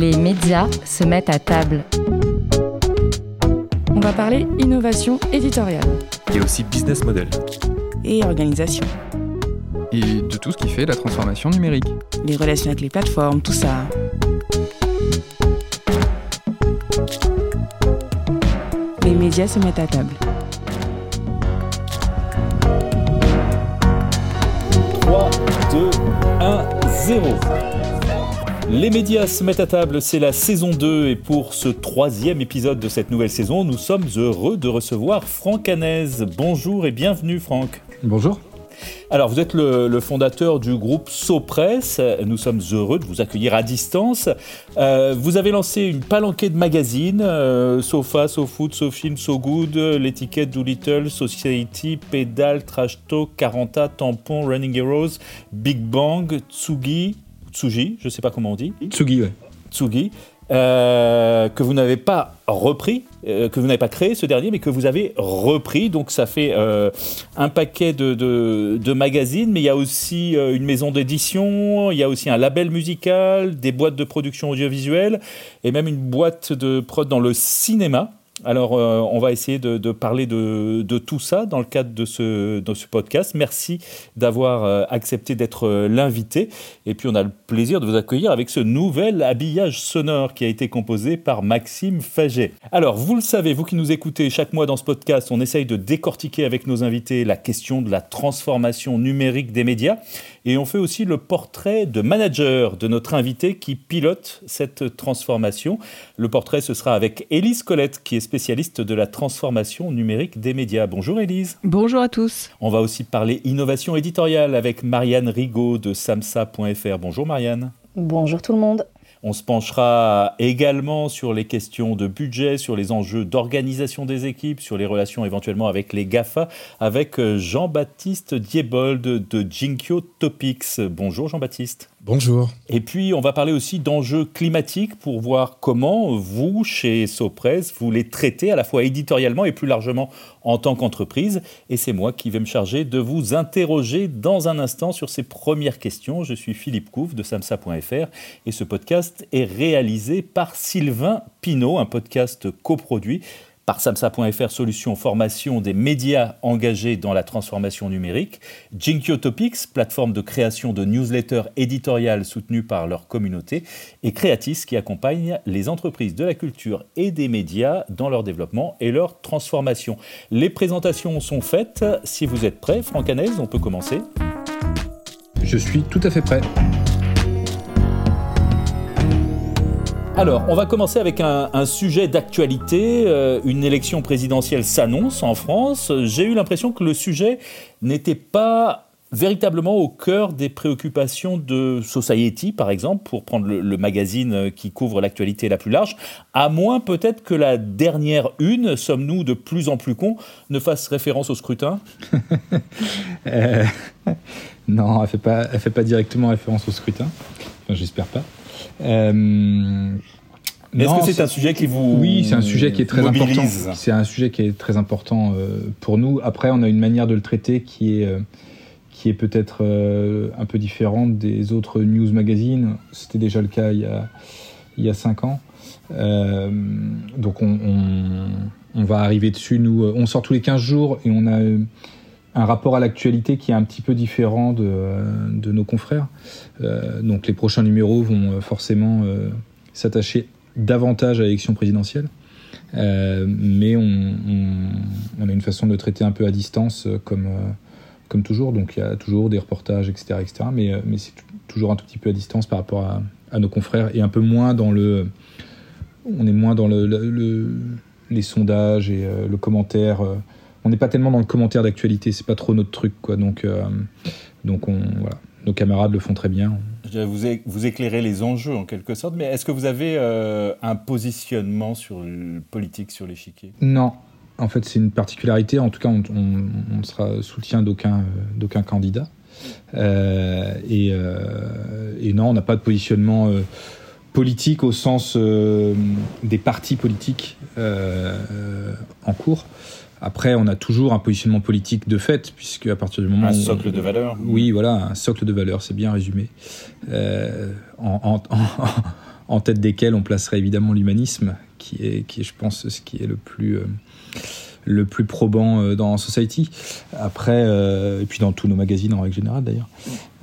Les médias se mettent à table. On va parler innovation éditoriale. Et aussi business model. Et organisation. Et de tout ce qui fait la transformation numérique. Les relations avec les plateformes, tout ça. Les médias se mettent à table. 3, 2, 1, 0. Les médias se mettent à table, c'est la saison 2 et pour ce troisième épisode de cette nouvelle saison, nous sommes heureux de recevoir Franck Hanez. Bonjour et bienvenue Franck. Bonjour. Alors, vous êtes le, fondateur du groupe Sopress. Nous sommes heureux de vous accueillir à distance. Euh, vous avez lancé une palanquée de magazines euh, Sofa, SoFood, SoFilm, SoGood, l'étiquette Doolittle, Society, Pedal, Trash Talk, Caranta, Tampon, Running Heroes, Big Bang, Tsugi, Tsuji, je ne sais pas comment on dit. Tsugi, ouais. Tsugi, euh, que vous n'avez pas repris, euh, que vous n'avez pas créé ce dernier, mais que vous avez repris. Donc ça fait euh, un paquet de, de, magazines, mais il y a aussi une maison d'édition, il y a aussi un label musical, des boîtes de production audiovisuelle, et même une boîte de prod dans le cinéma. Alors, euh, on va essayer de, parler de, tout ça dans le cadre de ce, ce podcast. Merci d'avoir euh, accepté d'être euh, l'invité. Et puis, on a le plaisir de vous accueillir avec ce nouvel habillage sonore qui a été composé par Maxime Faget. Alors, vous le savez, vous qui nous écoutez chaque mois dans ce podcast, on essaye de décortiquer avec nos invités la question de la transformation numérique des médias. Et on fait aussi le portrait de manager de notre invité qui pilote cette transformation. Le portrait, ce sera avec Élise Colette, qui est spécialiste de la transformation numérique des médias. Bonjour Élise. Bonjour à tous. On va aussi parler innovation éditoriale avec Marianne Rigaud de samsa.fr. Bonjour Marianne. Bonjour tout le monde. On se penchera également sur les questions de budget, sur les enjeux d'organisation des équipes, sur les relations éventuellement avec les GAFA, avec euh, Jean-Baptiste Diebold de Jinkyo Topics. Bonjour Jean-Baptiste. Bonjour. Et puis, on va parler aussi d'enjeux climatiques pour voir comment vous, chez Sopress, vous les traitez à la fois éditorialement et plus largement en tant qu'entreprise. Et c'est moi qui vais me charger de vous interroger dans un instant sur ces premières questions. Je suis Philippe Couve de samsa.fr et ce podcast est réalisé par Sylvain Pinault, un podcast coproduit par samsa.fr Solutions Formation des médias engagés dans la transformation numérique, Jinkyo Topics, plateforme de création de newsletters éditoriales soutenue par leur communauté, et Creatis qui accompagne les entreprises de la culture et des médias dans leur développement et leur transformation. Les présentations sont faites. Si vous êtes prêts, Franck Hanez, on peut commencer. Je suis tout à fait prêt. Alors, on va commencer avec un, sujet d'actualité. Euh, une élection présidentielle s'annonce en France. J'ai eu l'impression que le sujet n'était pas véritablement au cœur des préoccupations de Society, par exemple, pour prendre le, magazine qui couvre l'actualité la plus large, à moins peut-être que la dernière une, sommes-nous de plus en plus cons, ne fasse référence au scrutin euh, Non, elle ne fait, pas, fait pas directement référence au scrutin. Enfin, j'espère pas. Euh, est-ce que c'est un sujet qui vous Oui, c'est un sujet qui est très important. C'est un sujet qui est très important euh, pour nous. Après, on a une manière de le traiter qui est euh, qui est peut-être un peu différente des autres news magazines. C'était déjà le cas il y a il y a cinq ans. donc on, on, va arriver dessus. Nous, on sort tous les 15 jours et on a un rapport à l'actualité qui est un petit peu différent de, de nos confrères. Euh, donc les prochains numéros vont euh, forcément euh, s'attacher davantage à l'élection présidentielle. mais on, a une façon de le traiter un peu à distance comme, comme toujours. Donc il y a toujours des reportages, etc. etc. mais mais c'est toujours un tout petit peu à distance par rapport à, à, nos confrères et un peu moins dans le... On est moins dans le, le, les sondages et le commentaire on n'est pas tellement dans le commentaire d'actualité, c'est pas trop notre truc, quoi. Donc, euh, donc on, voilà. Nos camarades le font très bien. Vous, vous éclairez les enjeux en quelque sorte, mais est-ce que vous avez euh, un positionnement sur le politique sur l'échiquier? Non. En fait, c'est une particularité. En tout cas, on, on, sera soutien d'aucun euh, d'aucun candidat. et, et, non, on n'a pas de positionnement politique au sens des partis politiques en cours. Après, on a toujours un positionnement politique de fait, puisque à partir du moment un socle de valeur. Oui, voilà, un socle de valeur, c'est bien résumé. Euh, en, en tête desquels on placerait évidemment l'humanisme, qui est, qui est, je pense, ce qui est le plus le plus probant euh, dans Society. Après, euh, et puis dans tous nos magazines en règle générale d'ailleurs.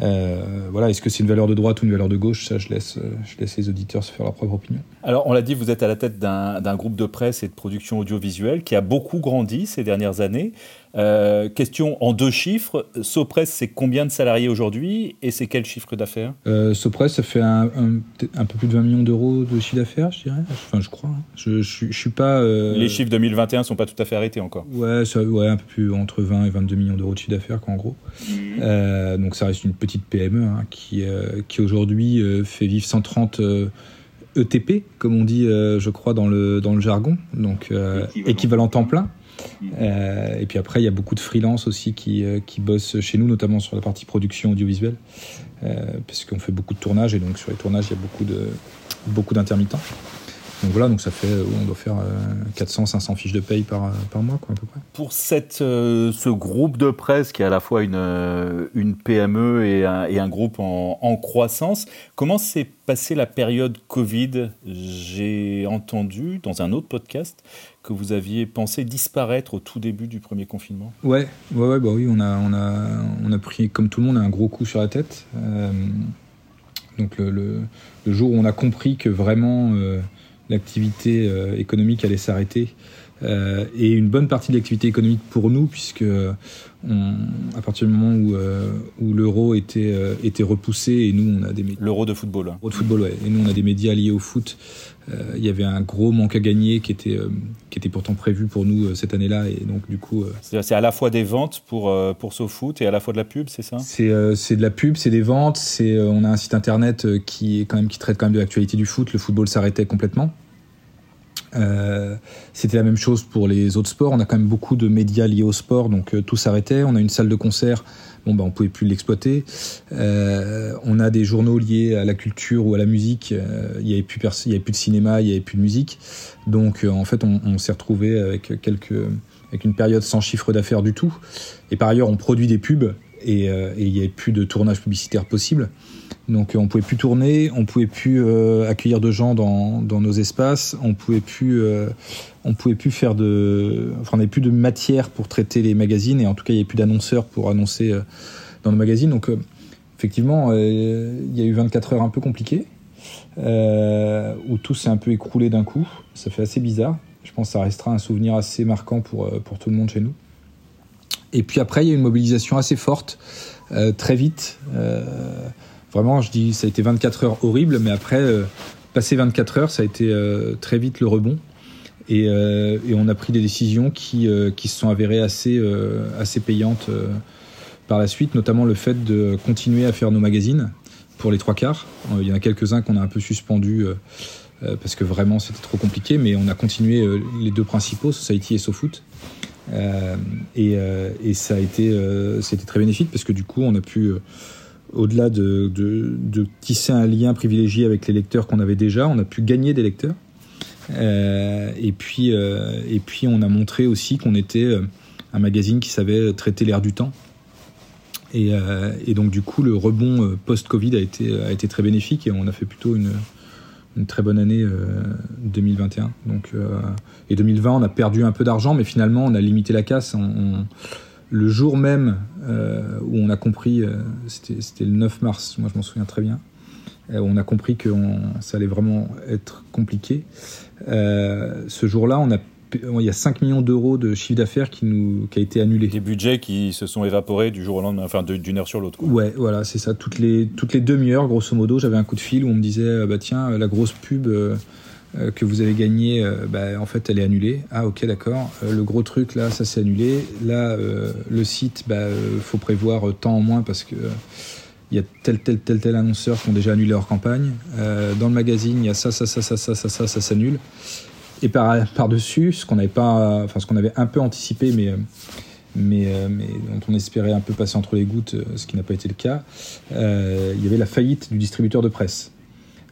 Euh, voilà, est-ce que c'est une valeur de droite ou une valeur de gauche? Ça, je laisse, je laisse les auditeurs se faire leur propre opinion. Alors, on l'a dit, vous êtes à la tête d'un groupe de presse et de production audiovisuelle qui a beaucoup grandi ces dernières années. Euh, question en deux chiffres. Sopress, c'est combien de salariés aujourd'hui? Et c'est quel chiffre d'affaires? Euh, Sopress, ça fait un, peu plus de 20 millions d'euros de chiffre d'affaires, je dirais. Enfin, je crois. Hein. Je, je, suis pas. Euh, Les chiffres 2021 sont pas tout à fait arrêtés encore. Ouais, ça, ouais un peu plus entre 20 et 22 millions d'euros de chiffre d'affaires, en gros. Mmh. Euh, donc, ça reste une petite PME hein, qui, qui aujourd'hui fait vivre 130. ETP, e comme on dit, je crois, dans le, dans le jargon, donc équivalent temps plein. Euh, et puis après, il y a beaucoup de freelance aussi qui, euh, qui bossent chez nous, notamment sur la partie production audiovisuelle, euh, parce qu'on fait beaucoup de tournages et donc sur les tournages, il y a beaucoup de beaucoup d'intermittents. Donc voilà, donc ça fait, on doit faire 400, 500 fiches de paye par, par mois, quoi, à peu près. Pour cette, ce groupe de presse qui est à la fois une, une PME et un, et un groupe en, en, croissance, comment s'est passée la période Covid? J'ai entendu dans un autre podcast que vous aviez pensé disparaître au tout début du premier confinement Ouais, ouais, ouais bah oui, on a, on, a, on a pris, comme tout le monde, un gros coup sur la tête. Euh, donc le, le, jour où on a compris que vraiment euh, l'activité euh, économique allait s'arrêter, et une bonne partie de l'activité économique pour nous, puisque à partir du moment où, euh, où l'euro était, euh, était repoussé et nous on a des l'euro de football. L'euro de football ouais. Et nous on a des médias liés au foot. Euh, il y avait un gros manque à gagner qui était qui était pourtant prévu pour nous cette année-là. Et donc du coup c'est à la fois des ventes pour pour foot et à la fois de la pub c'est ça? C'est c'est de la pub c'est des ventes c'est on a un site internet qui est quand même qui traite quand même de l'actualité du foot. Le football s'arrêtait complètement euh, c'était la même chose pour les autres sports. On a quand même beaucoup de médias liés au sport, donc euh, tout s'arrêtait. On a une salle de concert, bon ben on pouvait plus l'exploiter. Euh, on a des journaux liés à la culture ou à la musique. il y avait plus avait plus de cinéma, il y avait plus de musique. Donc en fait, on, on s'est retrouvé avec quelques avec une période sans chiffre d'affaires du tout. Et par ailleurs, on produit des pubs et, et il n'y avait plus de tournage publicitaire possible. Donc on pouvait plus tourner, on pouvait plus euh, accueillir de gens dans, dans, nos espaces, on pouvait plus euh, on pouvait plus faire de enfin on n'avait plus de matière pour traiter les magazines et en tout cas il n'y avait plus d'annonceurs pour annoncer euh, dans nos magazines. Donc effectivement il y a eu 24 heures un peu compliquées où tout s'est un peu écroulé d'un coup. Ça fait assez bizarre. Je pense que ça restera un souvenir assez marquant pour pour tout le monde chez nous. Et puis après il y a eu une mobilisation assez forte très vite. Vraiment, je dis, ça a été 24 heures horribles, mais après, euh, passer 24 heures, ça a été euh, très vite le rebond. Et, euh, et, on a pris des décisions qui, qui se sont avérées assez, assez payantes par la suite, notamment le fait de continuer à faire nos magazines pour les trois quarts. Il y en a quelques-uns qu'on a un peu suspendus parce que vraiment c'était trop compliqué, mais on a continué les deux principaux, Society et SoFoot. Euh, et, et, ça a été, c'était très bénéfique parce que du coup on a pu au-delà de, tisser un lien privilégié avec les lecteurs qu'on avait déjà, on a pu gagner des lecteurs. Euh, et, puis, euh, et puis, on a montré aussi qu'on était euh, un magazine qui savait traiter l'air du temps. Et, donc, du coup, le rebond post-Covid a été, très bénéfique et on a fait plutôt une, très bonne année 2021. Donc, et 2020, on a perdu un peu d'argent, mais finalement, on a limité la casse. Le jour même euh, où on a compris, euh, c'était le 9 mars, moi je m'en souviens très bien, euh, où on a compris que ça allait vraiment être compliqué. ce jour-là, on a il y a 5 millions d'euros de chiffre d'affaires qui, nous, qui a été annulé. Des budgets qui se sont évaporés du jour au lendemain, enfin d'une heure sur l'autre. Ouais, voilà, c'est ça. Toutes les, toutes les demi-heures, grosso modo, j'avais un coup de fil où on me disait bah tiens, la grosse pub euh, que vous avez gagné, euh, bah, en fait, elle est annulée. Ah, ok, d'accord. Euh, le gros truc, là, ça s'est annulé. Là, le site, bah, faut prévoir tant en moins parce que il y a tel, tel, tel, tel annonceur qui ont déjà annulé leur campagne. dans le magazine, il y a ça, ça, ça, ça, ça, ça, ça, ça s'annule. Et par, par-dessus, ce qu'on avait pas, enfin, avait un peu anticipé, mais, mais, mais dont on espérait un peu passer entre les gouttes, ce qui n'a pas été le cas, il y avait la faillite du distributeur de presse.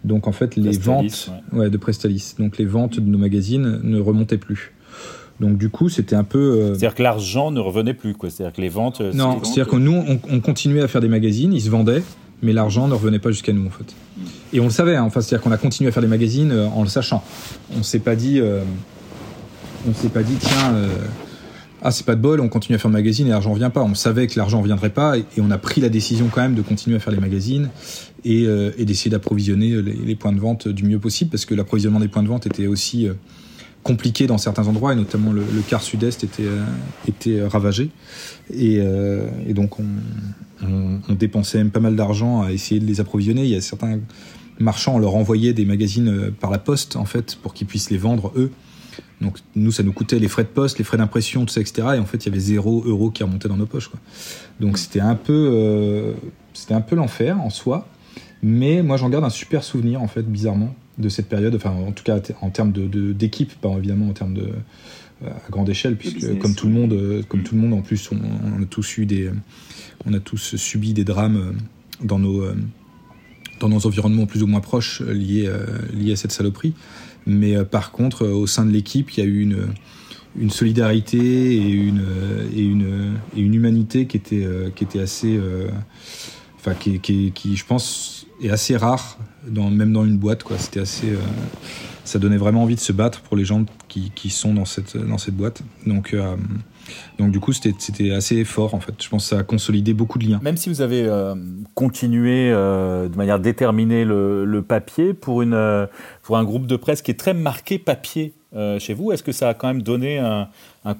Donc en fait, les ventes ouais. de Prestalis, donc les ventes de nos magazines ne remontaient plus. Donc du coup, c'était un peu. Euh, c'est-à-dire que l'argent ne revenait plus, quoi. C'est-à-dire que les ventes. Euh, non, c'est-à-dire que nous, on, continuait à faire des magazines, ils se vendaient, mais l'argent ne revenait pas jusqu'à nous, en fait. et on le savait, hein, enfin, c'est-à-dire qu'on a continué à faire des magazines en le sachant. On s'est pas dit, on s'est pas dit, tiens, ah c'est pas de bol, on continue à faire le magazine et l'argent vient pas. On savait que l'argent viendrait pas et, on a pris la décision quand même de continuer à faire les magazines et, euh, d'essayer d'approvisionner les, points de vente du mieux possible parce que l'approvisionnement des points de vente était aussi euh, compliqué dans certains endroits et notamment le, quart sud-est était, euh, était ravagé et, donc on, dépensait même pas mal d'argent à essayer de les approvisionner. Il y a certains marchands, on leur envoyait des magazines par la poste en fait pour qu'ils puissent les vendre eux donc nous, ça nous coûtait les frais de poste, les frais d'impression, tout ça, etc. Et en fait, il y avait zéro euro qui remontait dans nos poches. Donc c'était un peu, c'était un peu l'enfer en soi. Mais moi, j'en garde un super souvenir, en fait, bizarrement, de cette période. Enfin, en tout cas, en termes de, d'équipe, pas évidemment en termes de euh, à grande échelle, puisque comme tout le monde, euh, comme tout le monde, en plus, on, a tous eu des, on a tous subi des drames dans nos dans nos environnements plus ou moins proches liés, liés à cette saloperie. Mais euh, par contre, euh, au sein de l'équipe, il y a eu une, une solidarité et une, et, une, et une humanité qui était, euh, qui était assez. Enfin, qui, qui, qui, je pense, est assez rare, dans, même dans une boîte. Quoi. C'était assez. ça donnait vraiment envie de se battre pour les gens qui, qui sont dans cette, dans cette boîte. Donc. Donc du coup, c'était assez fort en fait. Je pense que ça a consolidé beaucoup de liens. Même si vous avez euh, continué euh, de manière déterminée le, papier pour, une, euh, pour un groupe de presse qui est très marqué papier chez vous, est-ce que ça a quand même donné un,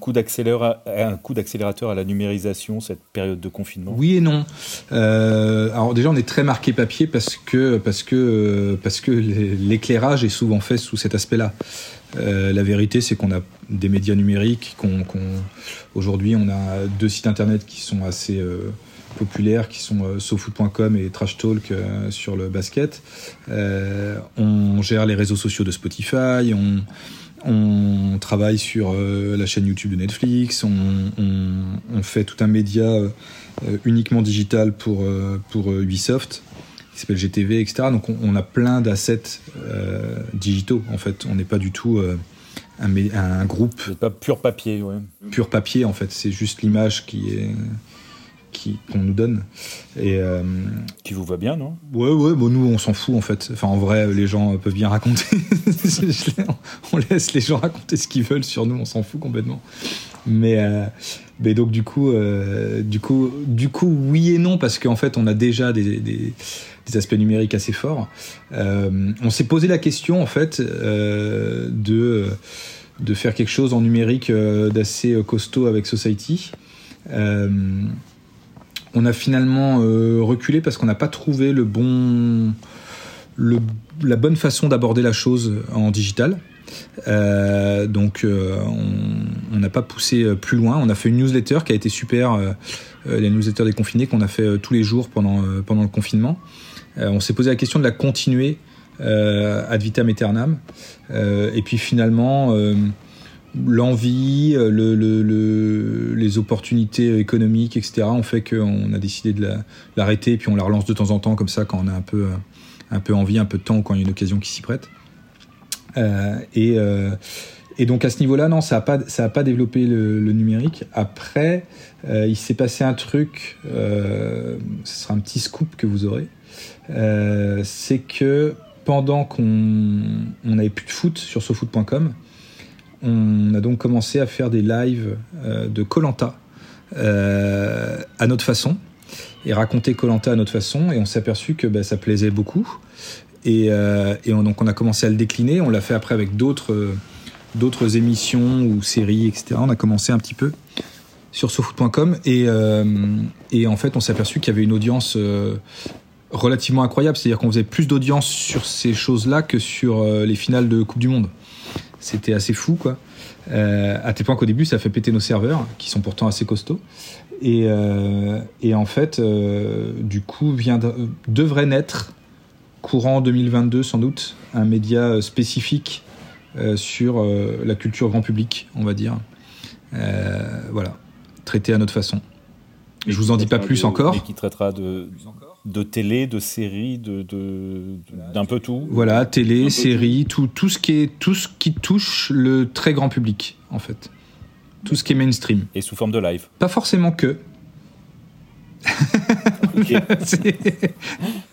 coup d'accélérateur à la numérisation cette période de confinement? Oui et non. alors déjà, on est très marqué papier parce que parce que parce que l'éclairage est souvent fait sous cet aspect-là. Euh, la vérité, c'est qu'on a des médias numériques. Qu'on, Aujourd'hui, on a deux sites internet qui sont assez euh, populaires, qui sont euh, et Trash Talk sur le basket. on gère les réseaux sociaux de Spotify. On travaille sur la chaîne YouTube de Netflix. On, fait tout un média uniquement digital pour, pour Ubisoft qui s'appelle GTV, etc. Donc on, a plein d'assets euh, digitaux en fait. On n'est pas du tout euh, un, un, groupe. pas pur papier, ouais. Pur papier en fait. C'est juste l'image qui est qu'on nous donne. Et euh, qui vous va bien non? Ouais ouais bon nous on s'en fout en fait. Enfin en vrai les gens peuvent bien raconter. On laisse les gens raconter ce qu'ils veulent sur nous on s'en fout complètement. Mais mais donc du coup du coup du coup oui et non parce qu'en fait on a déjà des, des des aspects numériques assez forts. Euh, on s'est posé la question en fait euh, de de faire quelque chose en numérique euh, d'assez costaud avec Society. On a finalement reculé parce qu'on n'a pas trouvé le bon la bonne façon d'aborder la chose en digital. donc on n'a pas poussé plus loin. On a fait une newsletter qui a été super, la newsletter des confinés qu'on a fait tous les jours pendant, pendant le confinement. Euh, on s'est posé la question de la continuer euh, ad vitam aeternam. Euh, et puis finalement, l'envie, le, les opportunités économiques, etc., ont fait qu'on a décidé de l'arrêter, puis on la relance de temps en temps, comme ça, quand on a un peu, un peu envie, un peu de temps, quand il y a une occasion qui s'y prête. et, et, donc à ce niveau-là, non, ça n'a pas, pas développé le, numérique. Après, il s'est passé un truc, ce sera un petit scoop que vous aurez. Euh, c'est que pendant qu'on n'avait plus de foot sur sofoot.com, on a donc commencé à faire des lives euh, de Colanta euh, à notre façon et raconter Colanta à notre façon et on s'est aperçu que bah, ça plaisait beaucoup et, donc on a commencé à le décliner on l'a fait après avec d'autres émissions ou séries etc on a commencé un petit peu sur sofoot.com et, en fait on s'est aperçu qu'il y avait une audience relativement incroyable. C'est-à-dire qu'on faisait plus d'audience sur ces choses-là que sur euh, les finales de Coupe du Monde. C'était assez fou, quoi. Euh, à tel point qu'au début, ça fait péter nos serveurs, qui sont pourtant assez costauds. Et, euh, et en fait, du coup, vient devrait naître, courant 2022 sans doute, un média spécifique sur la culture grand public, on va dire. voilà, traité à notre façon. Je vous en dis pas plus encore. Et qui traitera de, de télé, de séries, de, d'un peu tout. Voilà, télé, séries, tout. Tout, ce qui est, tout ce qui touche le très grand public, en fait. Tout ce qui est mainstream. Et sous forme de live. Pas forcément que.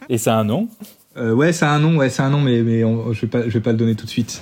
Et ça a un nom? Ouais, c'est un nom, ouais, c'est un nom, mais, mais je vais pas, je vais pas le donner tout de suite.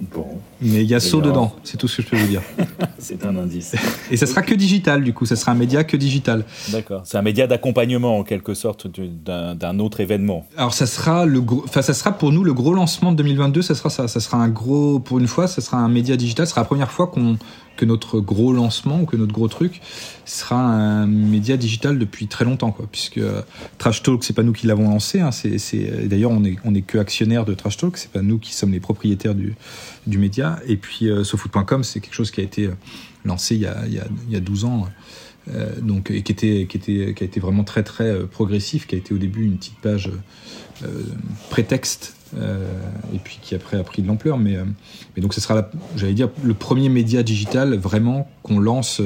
Bon. Mais il y a saut dedans, c'est tout ce que je peux vous dire. c'est un indice. Et ça sera que digital, du coup, ça sera un média que digital. D'accord. C'est un média d'accompagnement, en quelque sorte, d'un autre événement. Alors, ça sera, le gros, enfin, ça sera pour nous le gros lancement de 2022, ça sera ça. Ça sera un gros, pour une fois, ça sera un média digital. Ce sera la première fois qu'on que notre gros lancement ou que notre gros truc sera un média digital depuis très longtemps, quoi. Puisque euh, Trash Talk, c'est pas nous qui l'avons lancé. Hein, c'est, d'ailleurs, on est, on est que actionnaire de Trash Talk. C'est pas nous qui sommes les propriétaires du, du média. Et puis, euh, SoFoot.com, c'est quelque chose qui a été euh, lancé il y a, il y a, il y a 12 ans. Euh, donc, et qui, était, qui, était, qui a été vraiment très très euh, progressif, qui a été au début une petite page euh, prétexte et puis qui après a pris de l'ampleur. Mais, mais donc ce sera, j'allais dire, le premier média digital vraiment qu'on lance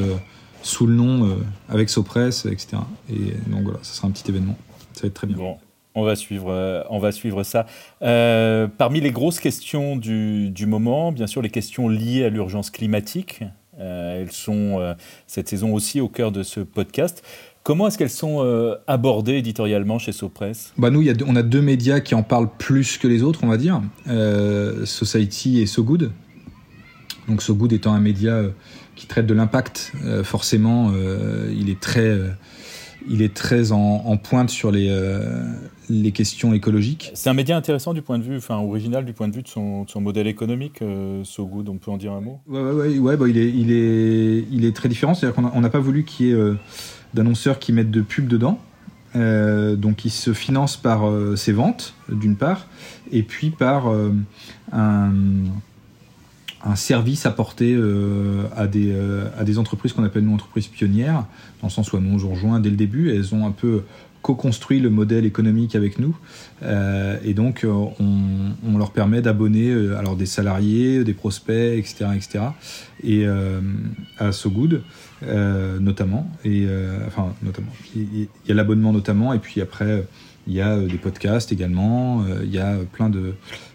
sous le nom avec Sopress, etc. Et donc voilà, ce sera un petit événement. Ça va être très bien. On va suivre, on va suivre ça. Euh, parmi les grosses questions du, moment, bien sûr, les questions liées à l'urgence climatique. Euh, elles sont euh, cette saison aussi au cœur de ce podcast. Comment est-ce qu'elles sont euh, abordées éditorialement chez Sopress? Bah Nous, on a deux médias qui en parlent plus que les autres, on va dire. Society et So Good. Donc So Good étant un média qui traite de l'impact, forcément, il est très il est très en, pointe sur les, euh, les questions écologiques. C'est un média intéressant du point de vue, enfin original du point de vue de son, de son modèle économique, euh, So Good, on peut en dire un mot? Ouais, ouais, ouais, ouais bah, il, est, il, est, il est très différent, c'est-à-dire qu'on n'a pas voulu qu'il y ait euh, d'annonceurs qui mettent de pub dedans. Euh, donc il se finance par euh, ses ventes, d'une part, et puis par euh, un un service apporté euh, à, des, euh, à des entreprises qu'on appelle nous entreprises pionnières, dans le sens où elles nous ont rejoint dès le début. Elles ont un peu co-construit le modèle économique avec nous. Euh, et donc, on, on, leur permet d'abonner alors des salariés, des prospects, etc. etc. et à SoGood, notamment. Et, enfin, notamment. Il y a l'abonnement notamment, et puis après, il y a des podcasts également. il y a plein de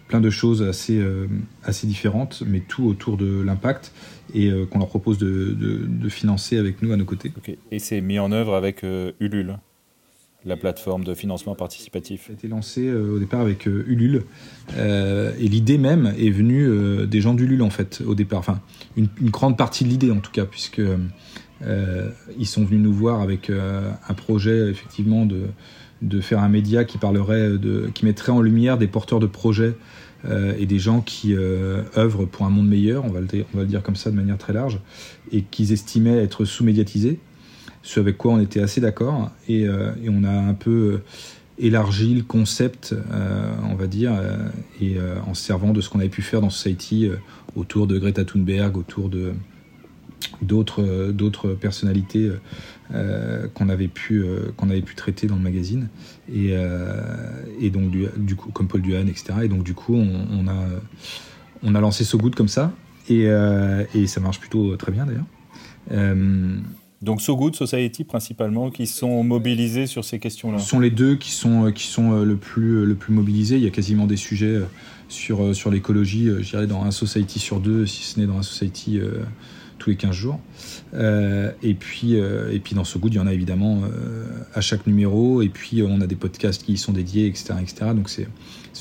plein de choses assez, euh, assez différentes, mais tout autour de l'impact et euh, qu'on leur propose de, financer avec nous à nos côtés. Et c'est mis en œuvre avec euh, Ulule la plateforme de financement participatif. Ça a été lancé au départ avec Ulule et l'idée même est venue des gens d'Ulule en fait au départ. Enfin, une, grande partie de l'idée en tout cas, puisque ils sont venus nous voir avec un projet effectivement de, de faire un média qui parlerait de, qui mettrait en lumière des porteurs de projets euh, et des gens qui euh, œuvrent pour un monde meilleur, on va, le, on va le dire comme ça de manière très large, et qu'ils estimaient être sous-médiatisés, ce avec quoi on était assez d'accord, et, euh, on a un peu euh, élargi le concept, euh, on va dire, et en se servant de ce qu'on avait pu faire dans Society autour de Greta Thunberg, autour de d'autres d'autres personnalités qu'on avait pu qu'on avait pu traiter dans le magazine. Et, donc du, coup comme Paul Duhan etc et donc du coup on, a on a lancé So Good comme ça et ça marche plutôt très bien d'ailleurs donc So Good Society principalement qui sont mobilisés sur ces questions-là. Ce sont les deux qui sont qui sont le plus le plus mobilisés. Il y a quasiment des sujets sur sur l'écologie, je dirais dans un Society sur deux, si ce n'est dans un Society euh, tous les 15 jours. Euh, et, puis, euh, et puis dans ce goût, il y en a évidemment euh, à chaque numéro. Et puis on a des podcasts qui y sont dédiés, etc. etc. Donc c'est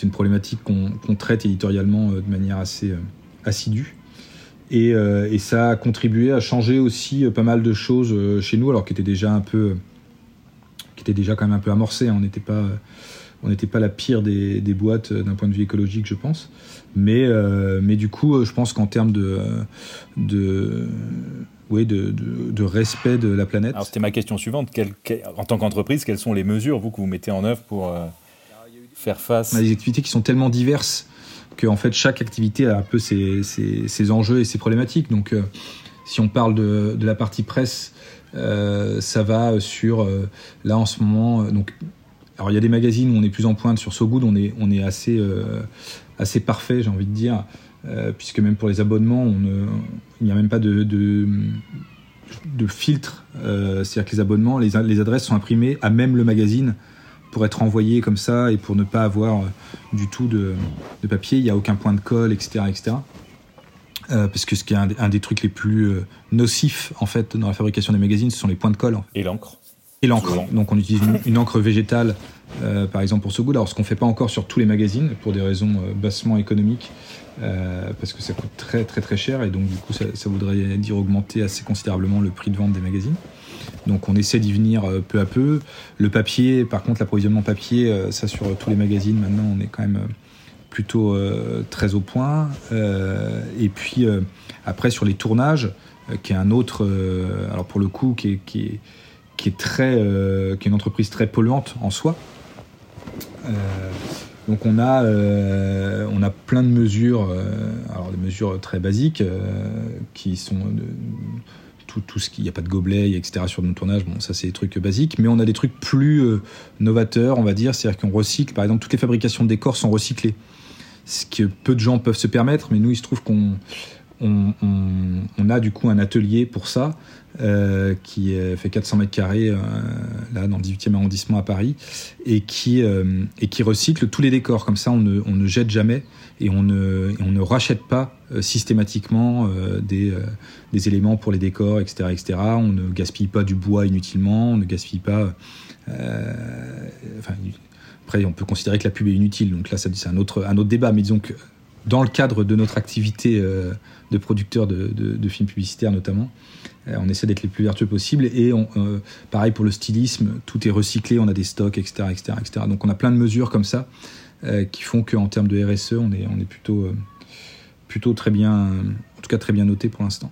une problématique qu'on qu traite éditorialement de manière assez assidue. Et, et, ça a contribué à changer aussi pas mal de choses chez nous, alors qui était déjà un peu, qui était déjà quand même un peu amorcé. Hein. On n'était pas on n'était pas la pire des, des boîtes d'un point de vue écologique, je pense. Mais, euh, mais du coup, je pense qu'en termes de, de, oui, de, de, de, respect de la planète. Alors, c'était ma question suivante. Quelle, quelle, en tant qu'entreprise, quelles sont les mesures, vous, que vous mettez en œuvre pour euh, faire face? A des activités qui sont tellement diverses que, en fait, chaque activité a un peu ses, enjeux et ses problématiques. Donc, euh, si on parle de, la partie presse, euh, ça va sur, euh, là, en ce moment, donc, alors il y a des magazines où on est plus en pointe sur So Good, on est, on est assez, assez parfait, j'ai envie de dire, puisque même pour les abonnements, on il n'y a même pas de, de, filtre. C'est-à-dire que les abonnements, les, les adresses sont imprimées à même le magazine pour être envoyées comme ça et pour ne pas avoir du tout de, de papier. Il n'y a aucun point de colle, etc. etc. Euh, parce que ce qui est un, un, des trucs les plus euh, nocifs en fait dans la fabrication des magazines, ce sont les points de colle. En fait. Et l'encre et l'encre. Donc on utilise une, une, encre végétale par exemple pour So Good. Alors ce qu'on fait pas encore sur tous les magazines pour des raisons bassement économiques. parce que ça coûte très très très cher et donc du coup ça, ça, voudrait dire augmenter assez considérablement le prix de vente des magazines. Donc on essaie d'y venir peu à peu. Le papier, par contre l'approvisionnement papier, ça sur tous les magazines maintenant on est quand même plutôt euh, très au point. Euh, et puis euh, après sur les tournages, qui est un autre, alors pour le coup, qui est, une entreprise très polluante en soi. donc on a, on a plein de mesures, alors des mesures très basiques qui sont tout, ce qui n'y a pas de gobelets, etc. sur nos tournages. Bon, ça c'est des trucs basiques, mais on a des trucs plus novateurs, on va dire, c'est-à-dire qu'on recycle. Par exemple, toutes les fabrications de décors sont recyclées ce que peu de gens peuvent se permettre, mais nous, il se trouve qu'on on, a du coup un atelier pour ça, euh, qui fait 400 mètres carrés, euh, là, dans le 18e arrondissement à Paris, et qui, euh, et qui recycle tous les décors. Comme ça, on ne, on ne jette jamais et on ne, on ne rachète pas systématiquement des, des éléments pour les décors, etc., etc. On ne gaspille pas du bois inutilement, on ne gaspille pas. enfin, après, on peut considérer que la pub est inutile, donc là, c'est un autre, un autre débat. Mais disons que dans le cadre de notre activité euh, de producteur de, films publicitaires notamment, euh, on essaie d'être les plus vertueux possible. Et euh, pareil pour le stylisme, tout est recyclé, on a des stocks, etc., etc., etc. Donc on a plein de mesures comme ça qui font qu'en termes de RSE, on est, plutôt, plutôt très bien, en tout cas très bien noté pour l'instant.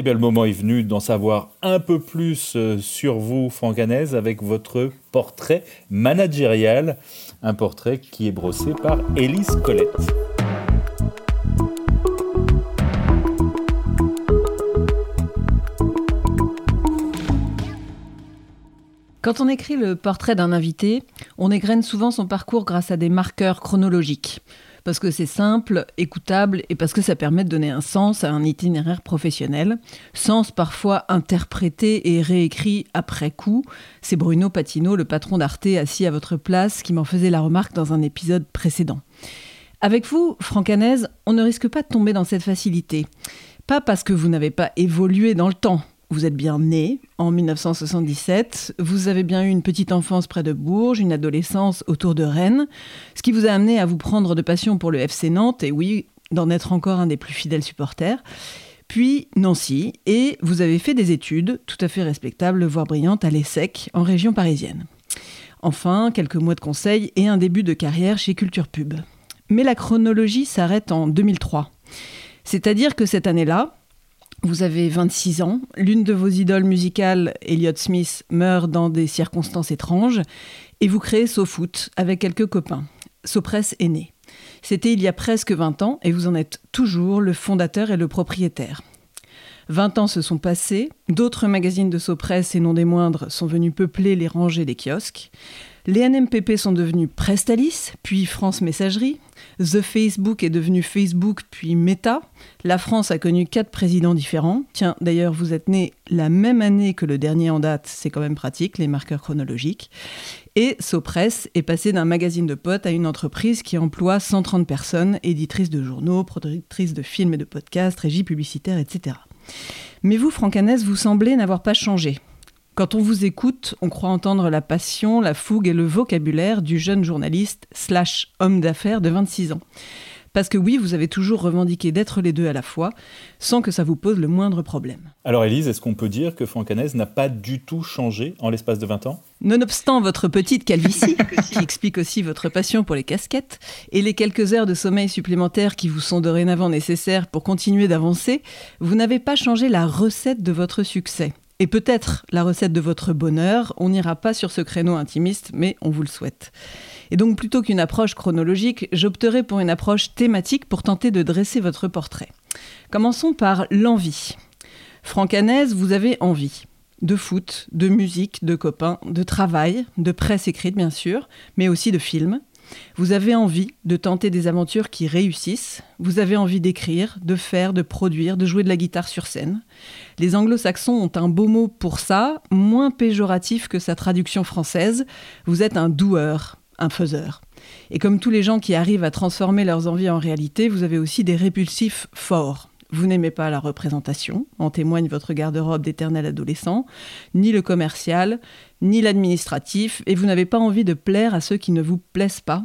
Eh bien, le moment est venu d'en savoir un peu plus euh, sur vous, Franck avec votre portrait managérial. Un portrait qui est brossé par Élise Colette. Quand on écrit le portrait d'un invité, on égrène souvent son parcours grâce à des marqueurs chronologiques parce que c'est simple, écoutable et parce que ça permet de donner un sens à un itinéraire professionnel. Sens parfois interprété et réécrit après coup. C'est Bruno Patino, le patron d'Arte, assis à votre place, qui m'en faisait la remarque dans un épisode précédent. Avec vous, Franck on ne risque pas de tomber dans cette facilité. Pas parce que vous n'avez pas évolué dans le temps, vous êtes bien né en 1977, vous avez bien eu une petite enfance près de Bourges, une adolescence autour de Rennes, ce qui vous a amené à vous prendre de passion pour le FC Nantes et oui, d'en être encore un des plus fidèles supporters. Puis Nancy, et vous avez fait des études tout à fait respectables, voire brillantes, à l'ESSEC, en région parisienne. Enfin, quelques mois de conseil et un début de carrière chez Culture Pub. Mais la chronologie s'arrête en 2003. C'est-à-dire que cette année-là, vous avez 26 ans, l'une de vos idoles musicales, Elliott Smith, meurt dans des circonstances étranges, et vous créez SoFoot avec quelques copains. SoPress est né. C'était il y a presque 20 ans, et vous en êtes toujours le fondateur et le propriétaire. 20 ans se sont passés, d'autres magazines de SoPress, et non des moindres, sont venus peupler les rangées des kiosques. Les NMPP sont devenus Prestalis, puis France Messagerie. The Facebook est devenu Facebook, puis Meta. La France a connu quatre présidents différents. Tiens, d'ailleurs, vous êtes né la même année que le dernier en date, c'est quand même pratique, les marqueurs chronologiques. Et Sopress est passé d'un magazine de potes à une entreprise qui emploie 130 personnes, éditrice de journaux, productrice de films et de podcasts, régie publicitaire, etc. Mais vous, Francanès, vous semblez n'avoir pas changé. Quand on vous écoute, on croit entendre la passion, la fougue et le vocabulaire du jeune journaliste slash homme d'affaires de 26 ans. Parce que oui, vous avez toujours revendiqué d'être les deux à la fois, sans que ça vous pose le moindre problème. Alors Élise, est-ce qu'on peut dire que Franck n'a pas du tout changé en l'espace de 20 ans? Nonobstant votre petite calvitie, qui explique aussi votre passion pour les casquettes, et les quelques heures de sommeil supplémentaires qui vous sont dorénavant nécessaires pour continuer d'avancer, vous n'avez pas changé la recette de votre succès et peut-être la recette de votre bonheur. On n'ira pas sur ce créneau intimiste, mais on vous le souhaite. Et donc plutôt qu'une approche chronologique, j'opterai pour une approche thématique pour tenter de dresser votre portrait. Commençons par l'envie. Francanaise, vous avez envie de foot, de musique, de copains, de travail, de presse écrite bien sûr, mais aussi de films. Vous avez envie de tenter des aventures qui réussissent, vous avez envie d'écrire, de faire, de produire, de jouer de la guitare sur scène. Les anglo-saxons ont un beau mot pour ça, moins péjoratif que sa traduction française. Vous êtes un doueur, un faiseur. Et comme tous les gens qui arrivent à transformer leurs envies en réalité, vous avez aussi des répulsifs forts. Vous n'aimez pas la représentation, en témoigne votre garde-robe d'éternel adolescent, ni le commercial, ni l'administratif, et vous n'avez pas envie de plaire à ceux qui ne vous plaisent pas.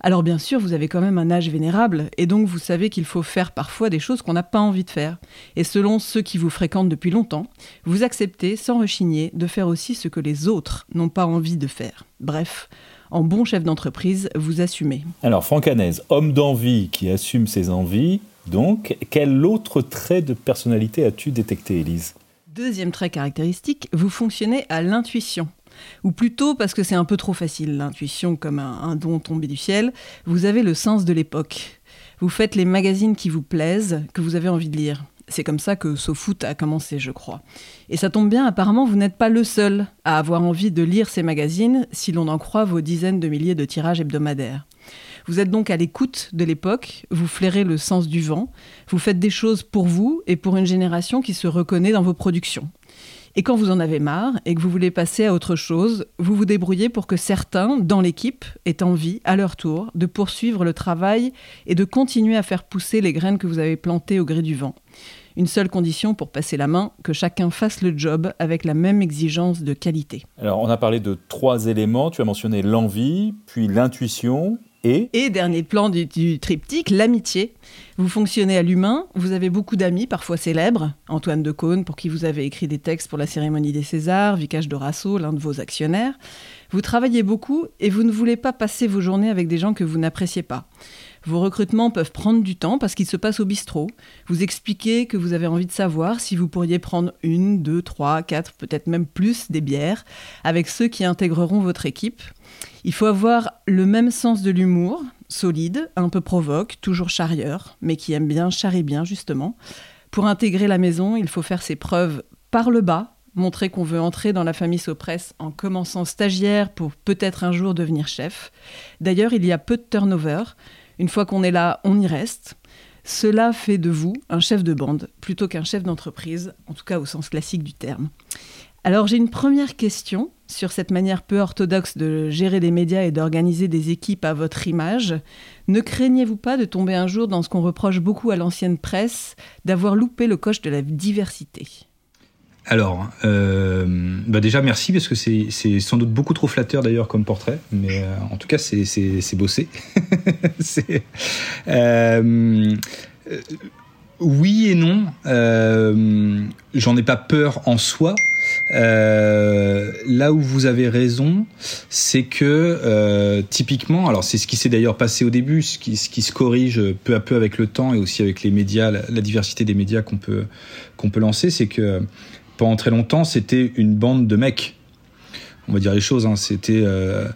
Alors bien sûr, vous avez quand même un âge vénérable, et donc vous savez qu'il faut faire parfois des choses qu'on n'a pas envie de faire. Et selon ceux qui vous fréquentent depuis longtemps, vous acceptez sans rechigner de faire aussi ce que les autres n'ont pas envie de faire. Bref, en bon chef d'entreprise, vous assumez. Alors Franck Hanez, homme d'envie qui assume ses envies, donc, quel autre trait de personnalité as-tu détecté, Élise? Deuxième trait caractéristique, vous fonctionnez à l'intuition. Ou plutôt parce que c'est un peu trop facile, l'intuition comme un, don tombé du ciel, vous avez le sens de l'époque. Vous faites les magazines qui vous plaisent, que vous avez envie de lire. C'est comme ça que SoFoot a commencé, je crois. Et ça tombe bien, apparemment, vous n'êtes pas le seul à avoir envie de lire ces magazines, si l'on en croit vos dizaines de milliers de tirages hebdomadaires. Vous êtes donc à l'écoute de l'époque, vous flairez le sens du vent, vous faites des choses pour vous et pour une génération qui se reconnaît dans vos productions. Et quand vous en avez marre et que vous voulez passer à autre chose, vous vous débrouillez pour que certains, dans l'équipe, aient envie, à leur tour, de poursuivre le travail et de continuer à faire pousser les graines que vous avez plantées au gré du vent. Une seule condition pour passer la main, que chacun fasse le job avec la même exigence de qualité. Alors on a parlé de trois éléments, tu as mentionné l'envie, puis l'intuition et dernier plan du, triptyque, l'amitié. Vous fonctionnez à l'humain, vous avez beaucoup d'amis, parfois célèbres. Antoine de Caunes, pour qui vous avez écrit des textes pour la cérémonie des Césars, Vicage Dorasso, l'un de vos actionnaires. Vous travaillez beaucoup et vous ne voulez pas passer vos journées avec des gens que vous n'appréciez pas. Vos recrutements peuvent prendre du temps parce qu'ils se passent au bistrot. Vous expliquez que vous avez envie de savoir si vous pourriez prendre une, deux, trois, quatre, peut-être même plus des bières avec ceux qui intégreront votre équipe. Il faut avoir le même sens de l'humour, solide, un peu provoque, toujours charrieur, mais qui aime bien, charrie bien justement. Pour intégrer la maison, il faut faire ses preuves par le bas, montrer qu'on veut entrer dans la famille Sopresse en commençant stagiaire pour peut-être un jour devenir chef. D'ailleurs, il y a peu de turnover. Une fois qu'on est là, on y reste. Cela fait de vous un chef de bande plutôt qu'un chef d'entreprise, en tout cas au sens classique du terme. Alors j'ai une première question sur cette manière peu orthodoxe de gérer des médias et d'organiser des équipes à votre image. Ne craignez-vous pas de tomber un jour dans ce qu'on reproche beaucoup à l'ancienne presse, d'avoir loupé le coche de la diversité? Alors, euh, bah déjà merci parce que c'est sans doute beaucoup trop flatteur d'ailleurs comme portrait, mais euh, en tout cas c'est bossé. euh, oui et non. J'en ai pas peur en soi. Là où vous avez raison, c'est que typiquement, alors c'est ce qui s'est d'ailleurs passé au début, ce qui, ce qui, se corrige peu à peu avec le temps et aussi avec les médias, la, la diversité des médias qu'on peut qu'on peut lancer, c'est que pendant très longtemps, c'était une bande de mecs on va dire les choses. Hein. C'était euh,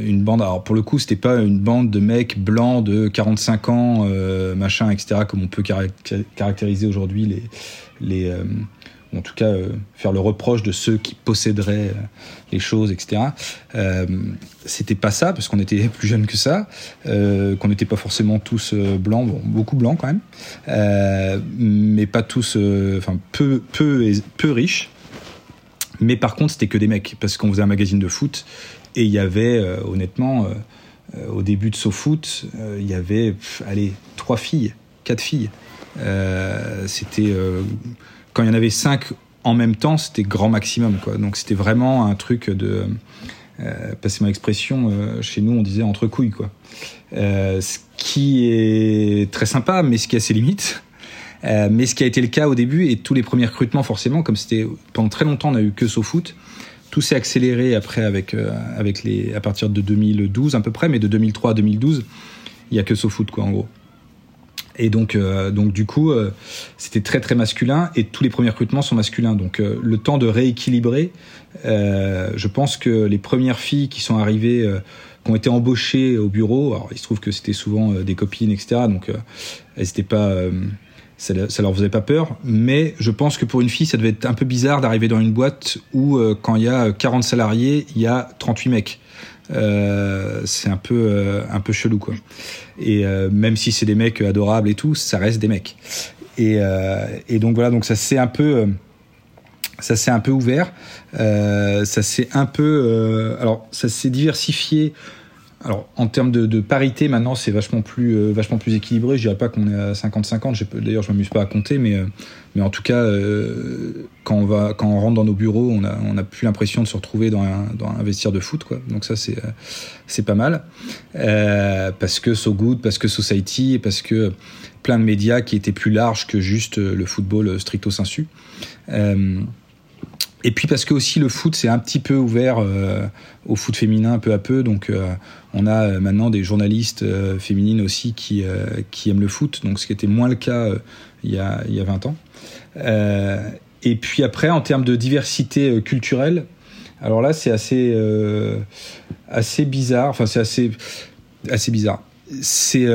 une bande. Alors pour le coup, c'était pas une bande de mecs blancs de 45 ans, euh, machin, etc. Comme on peut caractériser aujourd'hui les. Euh, en tout cas, faire le reproche de ceux qui posséderaient les choses, etc. c'était pas ça, parce qu'on était plus jeunes que ça, qu'on n'était pas forcément tous blancs, bon, beaucoup blancs quand même, mais pas tous, enfin peu, peu, peu riches. Mais par contre, c'était que des mecs, parce qu'on faisait un magazine de foot, et il y avait, euh, honnêtement, euh, euh, au début de SoFoot, il y avait, allez, trois filles, quatre filles. c'était, quand il y en avait cinq en même temps, c'était grand maximum, quoi. Donc c'était vraiment un truc de, passez-moi l'expression, chez nous on disait entre couilles, quoi. ce qui est très sympa, mais ce qui a ses limites. Euh, mais ce qui a été le cas au début et tous les premiers recrutements forcément, comme c'était pendant très longtemps on a eu que SoFoot, tout s'est accéléré après avec euh, avec les à partir de 2012 à peu près, mais de 2003 à 2012 il y a que SoFoot quoi en gros. Et donc, euh, donc du coup, c'était très très masculin et tous les premiers recrutements sont masculins. Donc, le temps de rééquilibrer, je pense que les premières filles qui sont arrivées, qui ont été embauchées au bureau, alors il se trouve que c'était souvent des copines, etc. Donc, elles n'étaient pas ça, ça leur faisait pas peur, mais je pense que pour une fille, ça devait être un peu bizarre d'arriver dans une boîte où, euh, quand il y a 40 salariés, il y a 38 mecs. Euh, c'est un peu euh, un peu chelou quoi. Et euh, même si c'est des mecs adorables et tout, ça reste des mecs. Et, et donc voilà, donc ça c'est un peu ça s'est un peu ouvert, ça s'est un peu alors ça s'est diversifié alors, en termes de, parité, maintenant, c'est vachement plus, euh, vachement plus équilibré. Je dirais pas qu'on est à 50-50. D'ailleurs, je m'amuse pas à compter, mais, euh, mais en tout cas, euh, quand, on va, quand on rentre dans nos bureaux, on a, on a plus l'impression de se retrouver dans un, dans vestiaire de foot, quoi. Donc ça, c'est, c'est pas mal. parce que So Good, parce que Society, parce que plein de médias qui étaient plus larges que juste le football stricto sensu. Et puis parce que aussi le foot c'est un petit peu ouvert au foot féminin peu à peu, donc on a euh, maintenant des journalistes féminines aussi qui, qui aiment le foot, donc ce qui était moins le cas il, y a, il y a 20 ans. et puis après en termes de diversité culturelle, alors là c'est assez, bizarre, enfin c'est assez, bizarre. C'est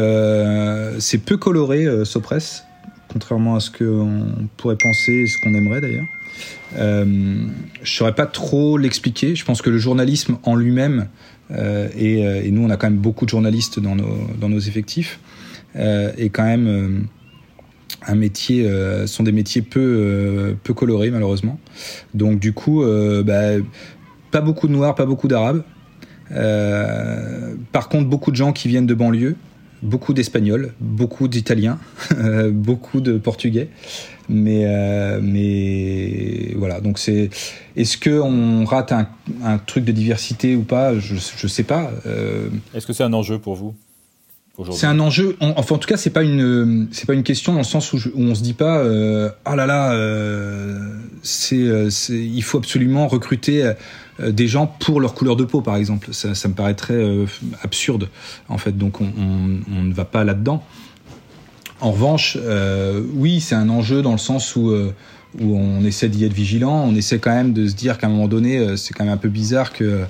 peu coloré Sopress, contrairement à ce qu'on pourrait penser et ce qu'on aimerait d'ailleurs. Euh, je saurais pas trop l'expliquer. Je pense que le journalisme en lui-même, euh, euh, et, nous on a quand même beaucoup de journalistes dans nos, effectifs, est quand même un métier, sont des métiers peu, peu colorés malheureusement. Donc du coup, bah, pas beaucoup de noirs, pas beaucoup d'arabes. par contre, beaucoup de gens qui viennent de banlieue, beaucoup d'espagnols, beaucoup d'italiens, beaucoup de portugais. Mais, euh, mais voilà, donc c'est. Est-ce qu'on rate un, un, truc de diversité ou pas? Je ne sais pas. Euh. Est-ce que c'est un enjeu pour vous c'est un enjeu. enfin, en tout cas, c'est pas une, c'est pas une question dans le sens où, on se dit pas, euh, ah là là, euh, c'est, il faut absolument recruter des gens pour leur couleur de peau, par exemple. Ça, ça me paraîtrait absurde, en fait. Donc, on, on, on ne va pas là-dedans. En revanche, euh, oui, c'est un enjeu dans le sens où, euh, où on essaie d'y être vigilant. On essaie quand même de se dire qu'à un moment donné, euh, c'est quand même un peu bizarre que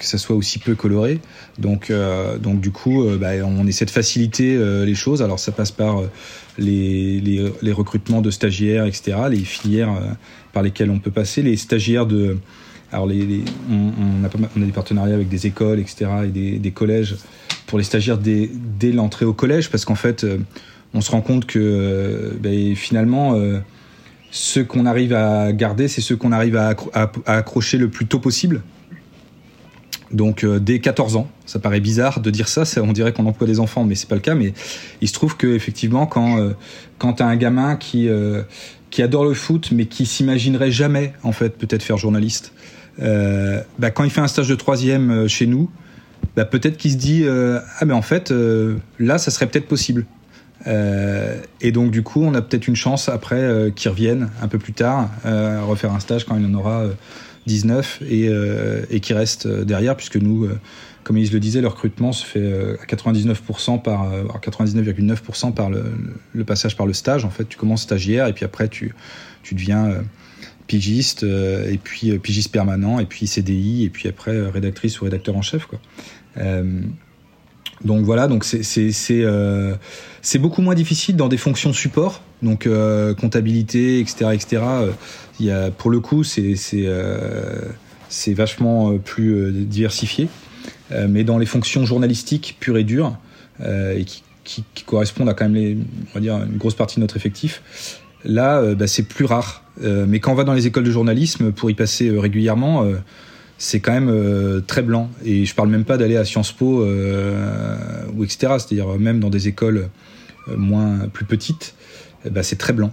ça soit aussi peu coloré. Donc, du coup, bah, on essaie de faciliter les choses. Alors ça passe par les, recrutements de stagiaires, etc., les filières par lesquelles on peut passer, les stagiaires de... Alors les, on, a pas, on, a des partenariats avec des écoles, etc., et des, des collèges pour les stagiaires dès, l'entrée au collège, parce qu'en fait, euh, on se rend compte que euh, ben, finalement, euh, ceux qu'on arrive à garder, c'est ceux qu'on arrive à, accrocher le plus tôt possible. Donc dès 14 ans, ça paraît bizarre de dire ça, on dirait qu'on emploie des enfants, mais c'est pas le cas. Mais il se trouve que effectivement, quand quand t'as un gamin qui qui adore le foot, mais qui s'imaginerait jamais en fait peut-être faire journaliste, bah, quand il fait un stage de troisième chez nous, bah, peut-être qu'il se dit euh, ah mais en fait euh, là ça serait peut-être possible. Euh, et donc du coup on a peut-être une chance après qu'il revienne un peu plus tard refaire un stage quand il en aura 19 et, et qui reste derrière puisque nous comme ils le disaient, le recrutement se fait à 99% par 99,9% par le, le, passage par le stage. En fait, tu commences stagiaire et puis après tu tu deviens pigiste et puis pigiste permanent et puis CDI et puis après rédactrice ou rédacteur en chef quoi. Euh, donc voilà, donc c'est euh, c'est beaucoup moins difficile dans des fonctions support, donc euh, comptabilité, etc., etc. Il y a, pour le coup, c'est vachement plus diversifié. mais dans les fonctions journalistiques pures et dures, et qui, correspondent à quand même une grosse partie de notre effectif, là, bah, c'est plus rare. mais quand on va dans les écoles de journalisme pour y passer régulièrement, c'est quand même euh, très blanc. Et je parle même pas d'aller à Sciences Po euh, ou etc. C'est-à-dire même dans des écoles euh, moins plus petites, ben, c'est très blanc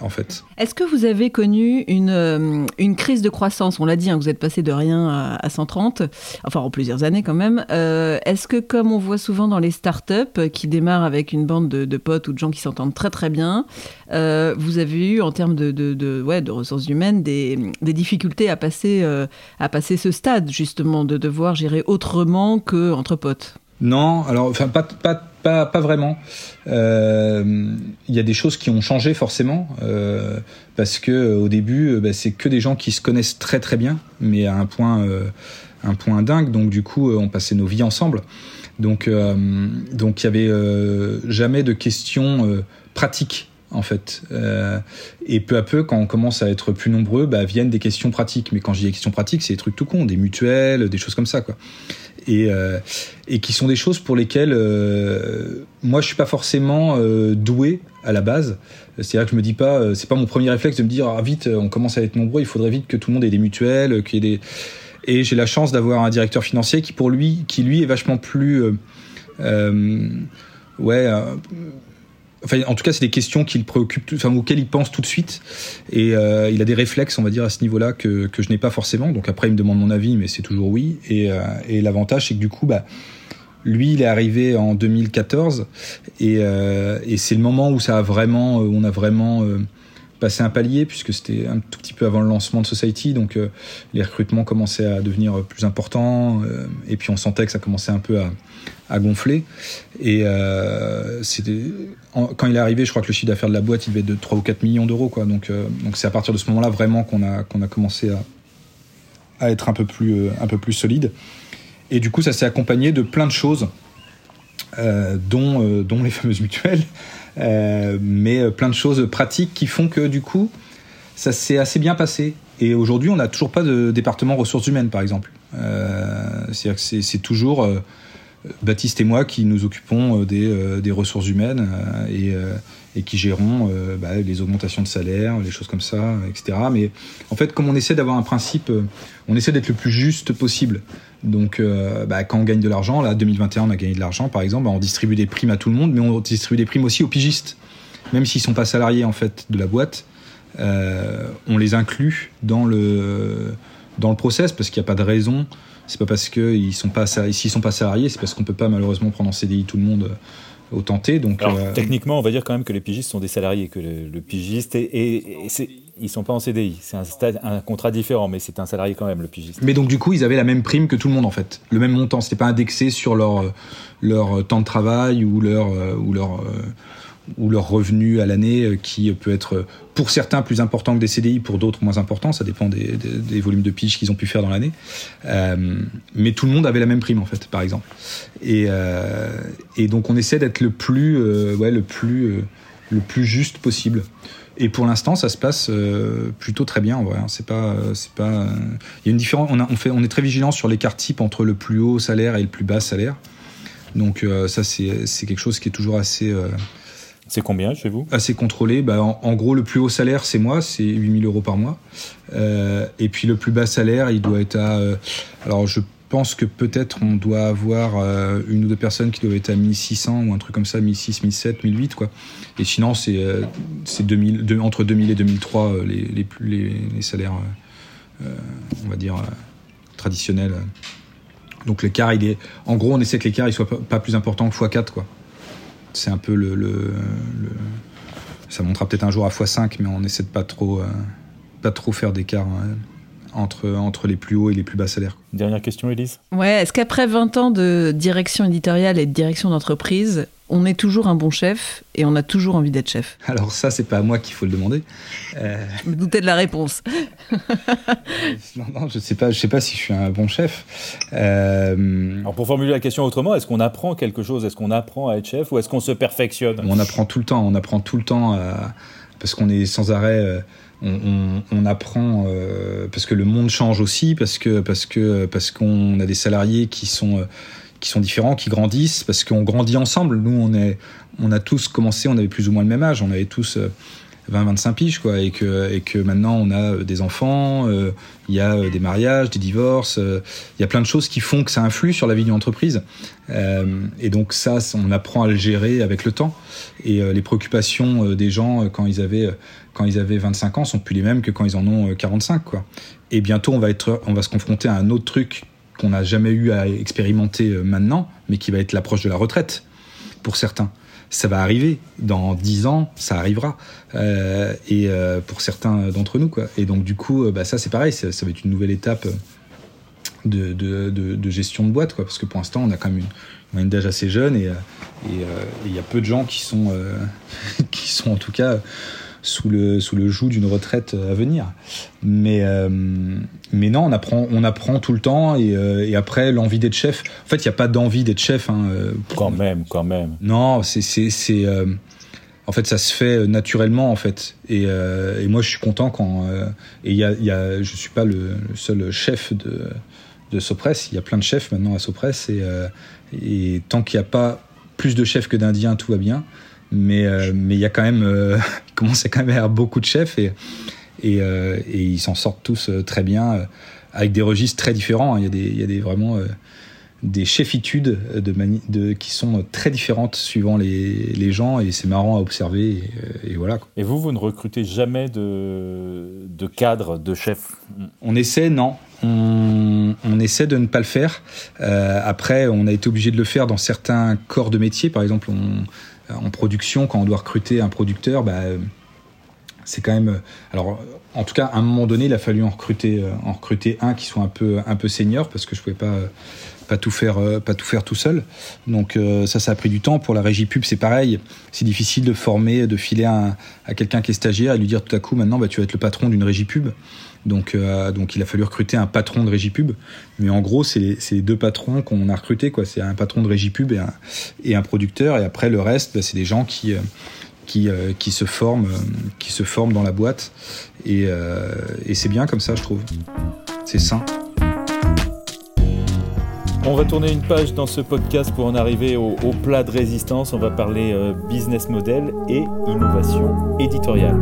en fait. Est-ce que vous avez connu une, euh, une crise de croissance? On l'a dit, hein, vous êtes passé de rien à, 130, enfin en plusieurs années quand même. Euh, est-ce que comme on voit souvent dans les startups qui démarrent avec une bande de, potes ou de gens qui s'entendent très très bien, euh, vous avez eu en termes de, de, ouais, de ressources humaines des, des difficultés à passer, à passer ce stade justement, de devoir gérer autrement qu'entre potes? Non, alors enfin pas, pas, pas, pas vraiment. Euh, il y a des choses qui ont changé forcément euh, parce que euh, au début, bah, c'est que des gens qui se connaissent très très bien, mais à un point, un point dingue. Donc du coup, on passait nos vies ensemble. Donc donc il y avait jamais de questions pratiques en fait. et peu à peu, quand on commence à être plus nombreux, bah, viennent des questions pratiques. Mais quand je dis des questions pratiques, c'est des trucs tout con, des mutuelles, des choses comme ça, quoi et, euh, et qui sont des choses pour lesquelles euh, moi je suis pas forcément euh, doué à la base. C'est-à-dire que je me dis pas, c'est pas mon premier réflexe de me dire ah, vite, on commence à être nombreux, il faudrait vite que tout le monde ait des mutuelles, qu'il des Et j'ai la chance d'avoir un directeur financier qui, pour lui, qui lui est vachement plus, ouais Enfin, en tout cas, c'est des questions qui le préoccupent, enfin, auxquelles il pense tout de suite. Et euh, il a des réflexes, on va dire, à ce niveau-là que, que je n'ai pas forcément. Donc après, il me demande mon avis, mais c'est toujours oui. Et, euh, et l'avantage, c'est que du coup, bah, lui, il est arrivé en 2014, et, euh, et c'est le moment où ça a vraiment, on a vraiment passé un palier, puisque c'était un tout petit peu avant le lancement de Society, donc les recrutements commençaient à devenir plus importants, et puis on sentait que ça commençait un peu à, à gonfler. Et euh, quand il est arrivé, je crois que le chiffre d'affaires de la boîte, il devait être de 3 ou 4 millions d'euros. Quoi. Donc, euh, donc c'est à partir de ce moment-là vraiment qu'on a, qu'on a commencé à, à être un peu, plus, euh, un peu plus solide. Et du coup, ça s'est accompagné de plein de choses, euh, dont, euh, dont les fameuses mutuelles, mais plein de choses pratiques qui font que du coup, ça s'est assez bien passé. Et aujourd'hui, on n'a toujours pas de département ressources humaines, par exemple. C'est-à-dire que c'est toujours Baptiste et moi qui nous occupons euh, euh, des, ressources humaines euh, et, qui gérons bah, les augmentations de salaire, les choses comme ça, etc. Mais en fait, comme on essaie d'avoir un principe, on essaie d'être le plus juste possible. Donc, bah, quand on gagne de l'argent, là, 2021, on a gagné de l'argent, par exemple, bah, on distribue des primes à tout le monde, mais on distribue des primes aussi aux pigistes, même s'ils sont pas salariés en fait de la boîte. on les inclut dans le dans le process parce qu'il n'y a pas de raison c'est pas parce qu'ils sont pas sont pas salariés, c'est parce qu'on peut pas malheureusement prendre en CDI tout le monde euh, au tenté. Donc euh, techniquement, on va dire quand même que les pigistes sont des salariés, que le, pigiste et, et, ils sont pas en CDI. C'est un, un, contrat différent, mais c'est un salarié quand même le pigiste. Mais donc du coup, ils avaient la même prime que tout le monde en fait, le même montant. C'était pas indexé sur leur leur temps de travail ou leur ou leur ou leur revenu à l'année euh, qui peut être pour certains plus important que des CDI, pour d'autres moins important, ça dépend des, volumes de pitch qu'ils ont pu faire dans l'année. Euh, mais tout le monde avait la même prime en fait, par exemple. Et, euh, donc on essaie d'être le plus, ouais, le plus, le plus juste possible. Et pour l'instant, ça se passe plutôt très bien. En vrai. Hein. C'est pas, c'est pas. Il y a une différence. On, fait, on est très vigilant sur l'écart type entre le plus haut salaire et le plus bas salaire. Donc ça, c'est quelque chose qui est toujours assez c'est combien chez vous Assez contrôlé. Bah, en, gros, le plus haut salaire, c'est moi, c'est 8000 euros par mois. Euh, et puis le plus bas salaire, il doit être à. Euh, alors je pense que peut-être on doit avoir euh, une ou deux personnes qui doivent être à 1600 ou un truc comme ça, 1600, 1700, 1008 quoi. Et sinon c'est c'est 2000, entre 2000 et 2003 les, les, les, les salaires, on va dire traditionnels. Donc l'écart, il est, en gros, on essaie que l'écart il soit pas, plus important que x4 quoi c'est un peu le, ça montera peut-être un jour à x5, mais on essaie de pas trop, euh, pas trop faire d'écart hein, entre, entre les plus hauts et les plus bas salaires. Dernière question, Elise. Ouais, est-ce qu'après 20 ans de direction éditoriale et de direction d'entreprise, on est toujours un bon chef et on a toujours envie d'être chef Alors ça, c'est pas à moi qu'il faut le demander. Euh... Je me doutais de la réponse. non, non, je sais pas, je sais pas si je suis un bon chef. Euh... Alors pour formuler la question autrement, est-ce qu'on apprend quelque chose? Est-ce qu'on apprend à être chef ou est-ce qu'on se perfectionne? On apprend tout le temps. On apprend tout le temps à... parce qu'on est sans arrêt. Euh, on, on, on, apprend euh, parce que le monde change aussi, parce que parce que parce qu'on a des salariés qui sont euh, qui sont différents, qui grandissent, parce qu'on grandit ensemble. Nous, on, est, on a tous commencé, on avait plus ou moins le même âge, on avait tous 20-25 euh, piges, quoi, et que, et que maintenant on a euh, des enfants, euh, il y a des mariages, des divorces, il y a plein de choses qui font que ça influe sur la vie d'une entreprise. et donc ça, on apprend à le gérer avec le temps. Et les préoccupations des gens quand ils avaient quand ils avaient 25 ans sont plus les mêmes que quand ils en ont 45, quoi. Et bientôt, on va être, on va se confronter à un autre truc qu'on n'a jamais eu à expérimenter euh, maintenant, mais qui va être l'approche de la retraite pour certains. Ça va arriver dans dix ans, ça arrivera, euh, et euh, pour certains d'entre nous, quoi. Et donc du coup, bah, ça c'est pareil, ça, va être une nouvelle étape de, gestion de boîte, quoi, parce que pour l'instant, on a quand même une, moyenne d'âge assez jeune et il y a peu de gens qui sont, qui sont en tout cas sous le, sous le joug d'une retraite à venir. Mais, euh, mais non, on apprend, on apprend tout le temps et, euh, et après, l'envie d'être chef. En fait, il n'y a pas d'envie d'être chef. Hein, euh, quand même, quand même. Non, c'est. c'est en fait, ça se fait naturellement, en fait. Et, et moi, je suis content quand. et y a, y a, je suis pas le, seul chef de, de Sopress. Il y a plein de chefs maintenant à Sopress. Et, et tant qu'il n'y a pas plus de chefs que d'Indiens, tout va bien mais euh, mais il y a quand même euh, il commence à quand même à avoir beaucoup de chefs et et, euh, et ils s'en sortent tous très bien avec des registres très différents. Il y a des, il y a des vraiment des chefitudes de, de qui sont très différentes suivant les, les gens et c'est marrant à observer et, voilà. Et vous, vous ne recrutez jamais de, de cadres, de chefs? On essaie, non. On, on, essaie de ne pas le faire. Euh, après, on a été obligé de le faire dans certains corps de métier. Par exemple, on, en production, quand on doit recruter un producteur, bah, c'est quand même. Alors, en tout cas, à un moment donné, il a fallu en recruter, en recruter un qui soit un peu, un peu senior parce que je pouvais pas pas tout faire, euh, pas tout faire tout seul. Donc euh, ça, ça a pris du temps. Pour la régie pub, c'est pareil. C'est difficile de former, de filer à, quelqu'un qui est stagiaire et lui dire tout à coup, maintenant, bah, tu vas être le patron d'une régie pub. Donc, euh, donc il a fallu recruter un patron de régie pub. Mais en gros, c'est les, deux patrons qu'on a recrutés. C'est un patron de régie pub et un, producteur. Et après, le reste, bah, c'est des gens qui, qui, qui, se forment, qui se forment dans la boîte. Et, c'est bien comme ça, je trouve. C'est sain. On va tourner une page dans ce podcast pour en arriver au, plat de résistance. On va parler euh, business model et innovation éditoriale.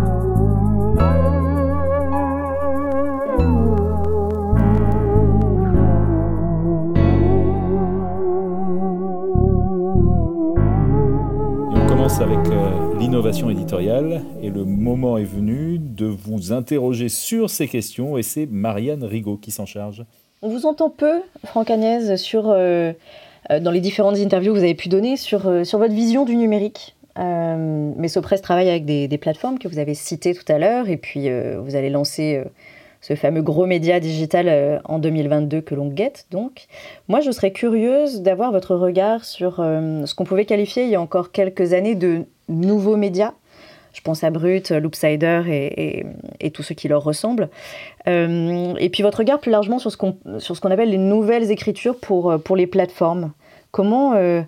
L'innovation éditoriale et le moment est venu de vous interroger sur ces questions et c'est Marianne Rigaud qui s'en charge. On vous entend peu, Franck Agnès, sur, euh, euh, dans les différentes interviews que vous avez pu donner sur, euh, sur votre vision du numérique. mais Sopress travaille avec des, plateformes que vous avez citées tout à l'heure, et puis vous allez lancer ce fameux gros média digital en 2022 que l'on guette. Donc, moi, je serais curieuse d'avoir votre regard sur ce qu'on pouvait qualifier il y a encore quelques années de nouveaux médias je pense à Brut, Loopsider et, et, tous ceux qui leur ressemblent. Euh, et puis votre regard plus largement sur ce qu'on qu'on appelle les nouvelles écritures pour, euh, pour les plateformes. Comment euh,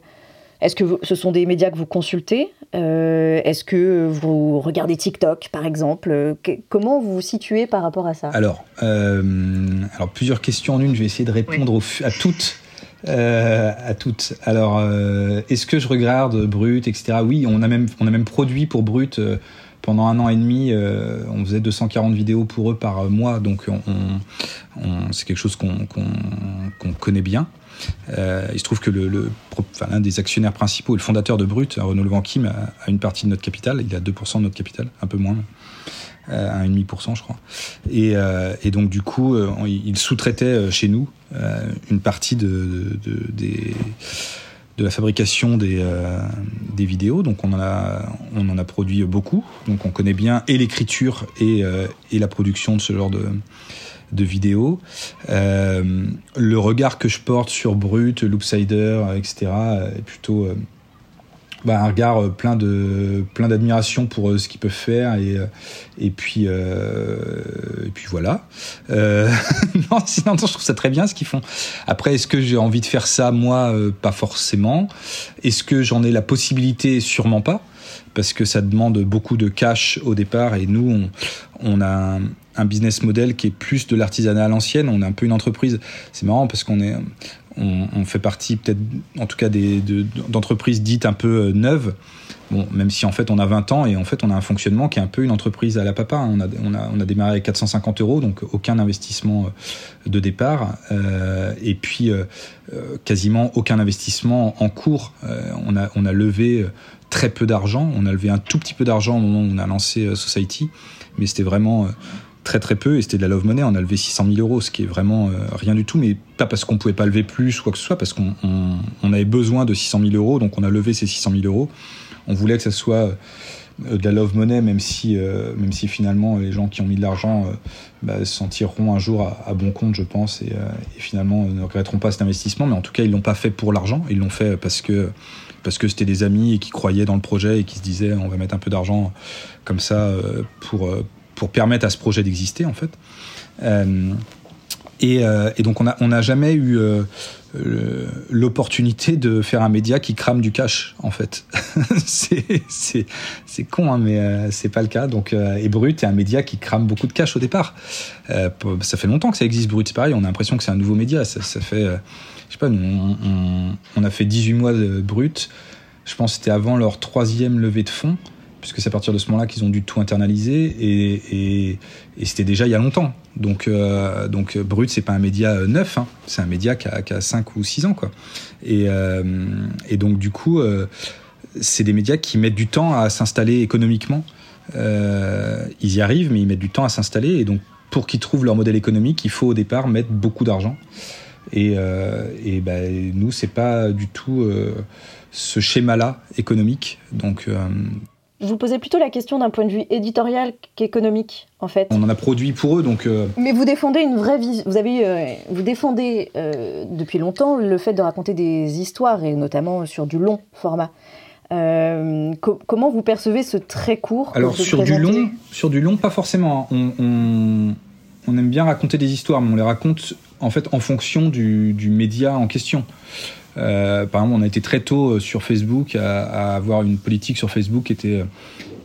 est-ce que ce sont des médias que vous consultez Est-ce que vous regardez TikTok, par exemple Comment vous vous situez par rapport à ça? Alors, alors, plusieurs questions en une. Je vais essayer de répondre à toutes. Euh, à toutes. Alors, euh, est-ce que je regarde Brut, etc. Oui, on a même, on a même produit pour Brut euh, pendant un an et demi. on faisait 240 vidéos pour eux par mois, donc on, on, c'est quelque chose qu'on qu'on connaît bien. il se trouve que le, le l'un des actionnaires principaux, le fondateur de Brut, Renaud Levanquim, a, a une partie de notre capital. Il a 2% de notre capital, un peu moins. 1,5% je crois. Et, euh, et, donc du coup, euh, il sous-traitait euh, chez nous une partie de, de, la fabrication des, des vidéos. Donc on en, a, on en a produit beaucoup. Donc on connaît bien et l'écriture et, et la production de ce genre de, de vidéos. le regard que je porte sur Brut, Loopsider, etc. est plutôt bah, un regard euh, plein de plein d'admiration pour euh, ce qu'ils peuvent faire et euh, et puis et puis voilà. non, sinon je trouve ça très bien ce qu'ils font. Après, est-ce que j'ai envie de faire ça moi Pas forcément. Est-ce que j'en ai la possibilité? Sûrement pas, parce que ça demande beaucoup de cash au départ et nous on, on a un, un business model qui est plus de l'artisanat à l'ancienne. On est un peu une entreprise. C'est marrant parce qu'on est, on, fait partie peut-être, en tout cas, d'entreprises dites un peu euh, neuves. Bon, même si en fait on a 20 ans et en fait on a un fonctionnement qui est un peu une entreprise à la papa. On a, on a, on a démarré avec 450 euros, donc aucun investissement euh, de départ. Euh, et puis quasiment aucun investissement en cours. on, a, on a levé très peu d'argent. On a levé un tout petit peu d'argent au moment où on a lancé Society, mais c'était vraiment très très peu et c'était de la love money. On a levé 600 000 euros, ce qui est vraiment euh, rien du tout, mais pas parce qu'on pouvait pas lever plus ou quoi que ce soit, parce qu'on on, avait besoin de 600 000 euros, donc on a levé ces 600 000 euros. On voulait que ça soit euh, de la love money, même si, euh, même si finalement les gens qui ont mis de l'argent bah, se sentiront un jour à, bon compte, je pense, et, et, finalement ne regretteront pas cet investissement. Mais en tout cas, ils l'ont pas fait pour l'argent, ils l'ont fait parce que parce que c'était des amis et qui croyaient dans le projet et qui se disaient on va mettre un peu d'argent comme ça pour pour permettre à ce projet d'exister en fait. Euh, et, euh, et, donc on n'a on a jamais eu euh, l'opportunité de faire un média qui crame du cash en fait. c'est con hein, mais c'est pas le cas. Donc et Brut est un média qui crame beaucoup de cash au départ. ça fait longtemps que ça existe Brut, c'est pareil. On a l'impression que c'est un nouveau média. Ça, fait je sais pas, on, on, a fait 18 mois de Brut. Je pense que c'était avant leur troisième levée de fonds. Puisque c'est à partir de ce moment-là qu'ils ont dû tout internaliser, et, c'était déjà il y a longtemps. Donc, euh, donc Brut, c'est pas un média neuf, hein. c'est un média qui a, qui a 5 ou 6 ans. Quoi. Et, euh, et donc, du coup, euh, c'est des médias qui mettent du temps à s'installer économiquement. ils y arrivent, mais ils mettent du temps à s'installer, et donc pour qu'ils trouvent leur modèle économique, il faut au départ mettre beaucoup d'argent. Et, et ben, nous, c'est pas du tout ce schéma-là économique. Donc, euh, je vous posais plutôt la question d'un point de vue éditorial qu'économique, en fait. On en a produit pour eux, donc. Euh, Mais vous défendez une vraie vision. Vous avez, euh, vous défendez depuis longtemps le fait de raconter des histoires et notamment sur du long format. comment vous percevez ce très court Alors sur du long, sur du long, pas forcément. Hein. On, on, aime bien raconter des histoires, mais on les raconte en fait en fonction du, du média en question. Euh, par exemple, on a été très tôt euh, sur Facebook à, avoir une politique sur Facebook qui était,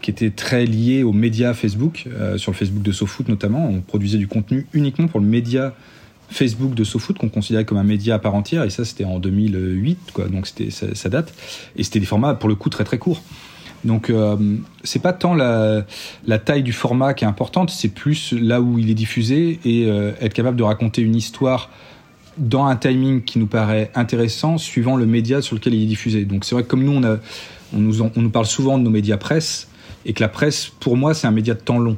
qui était très liée aux médias Facebook, euh, sur le Facebook de SoFoot notamment. On produisait du contenu uniquement pour le média Facebook de SoFoot qu'on considérait comme un média à part entière. Et ça c'était en 2008 quoi. Donc c'était ça, date. Et c'était des formats pour le coup très très courts. Donc c'est pas tant la, la, taille du format qui est importante c'est plus là où il est diffusé et être capable de raconter une histoire dans un timing qui nous paraît intéressant suivant le média sur lequel il est diffusé. Donc c'est vrai que comme nous, on, a, on, nous, on nous parle souvent de nos médias presse, et que la presse, pour moi, c'est un média de temps long.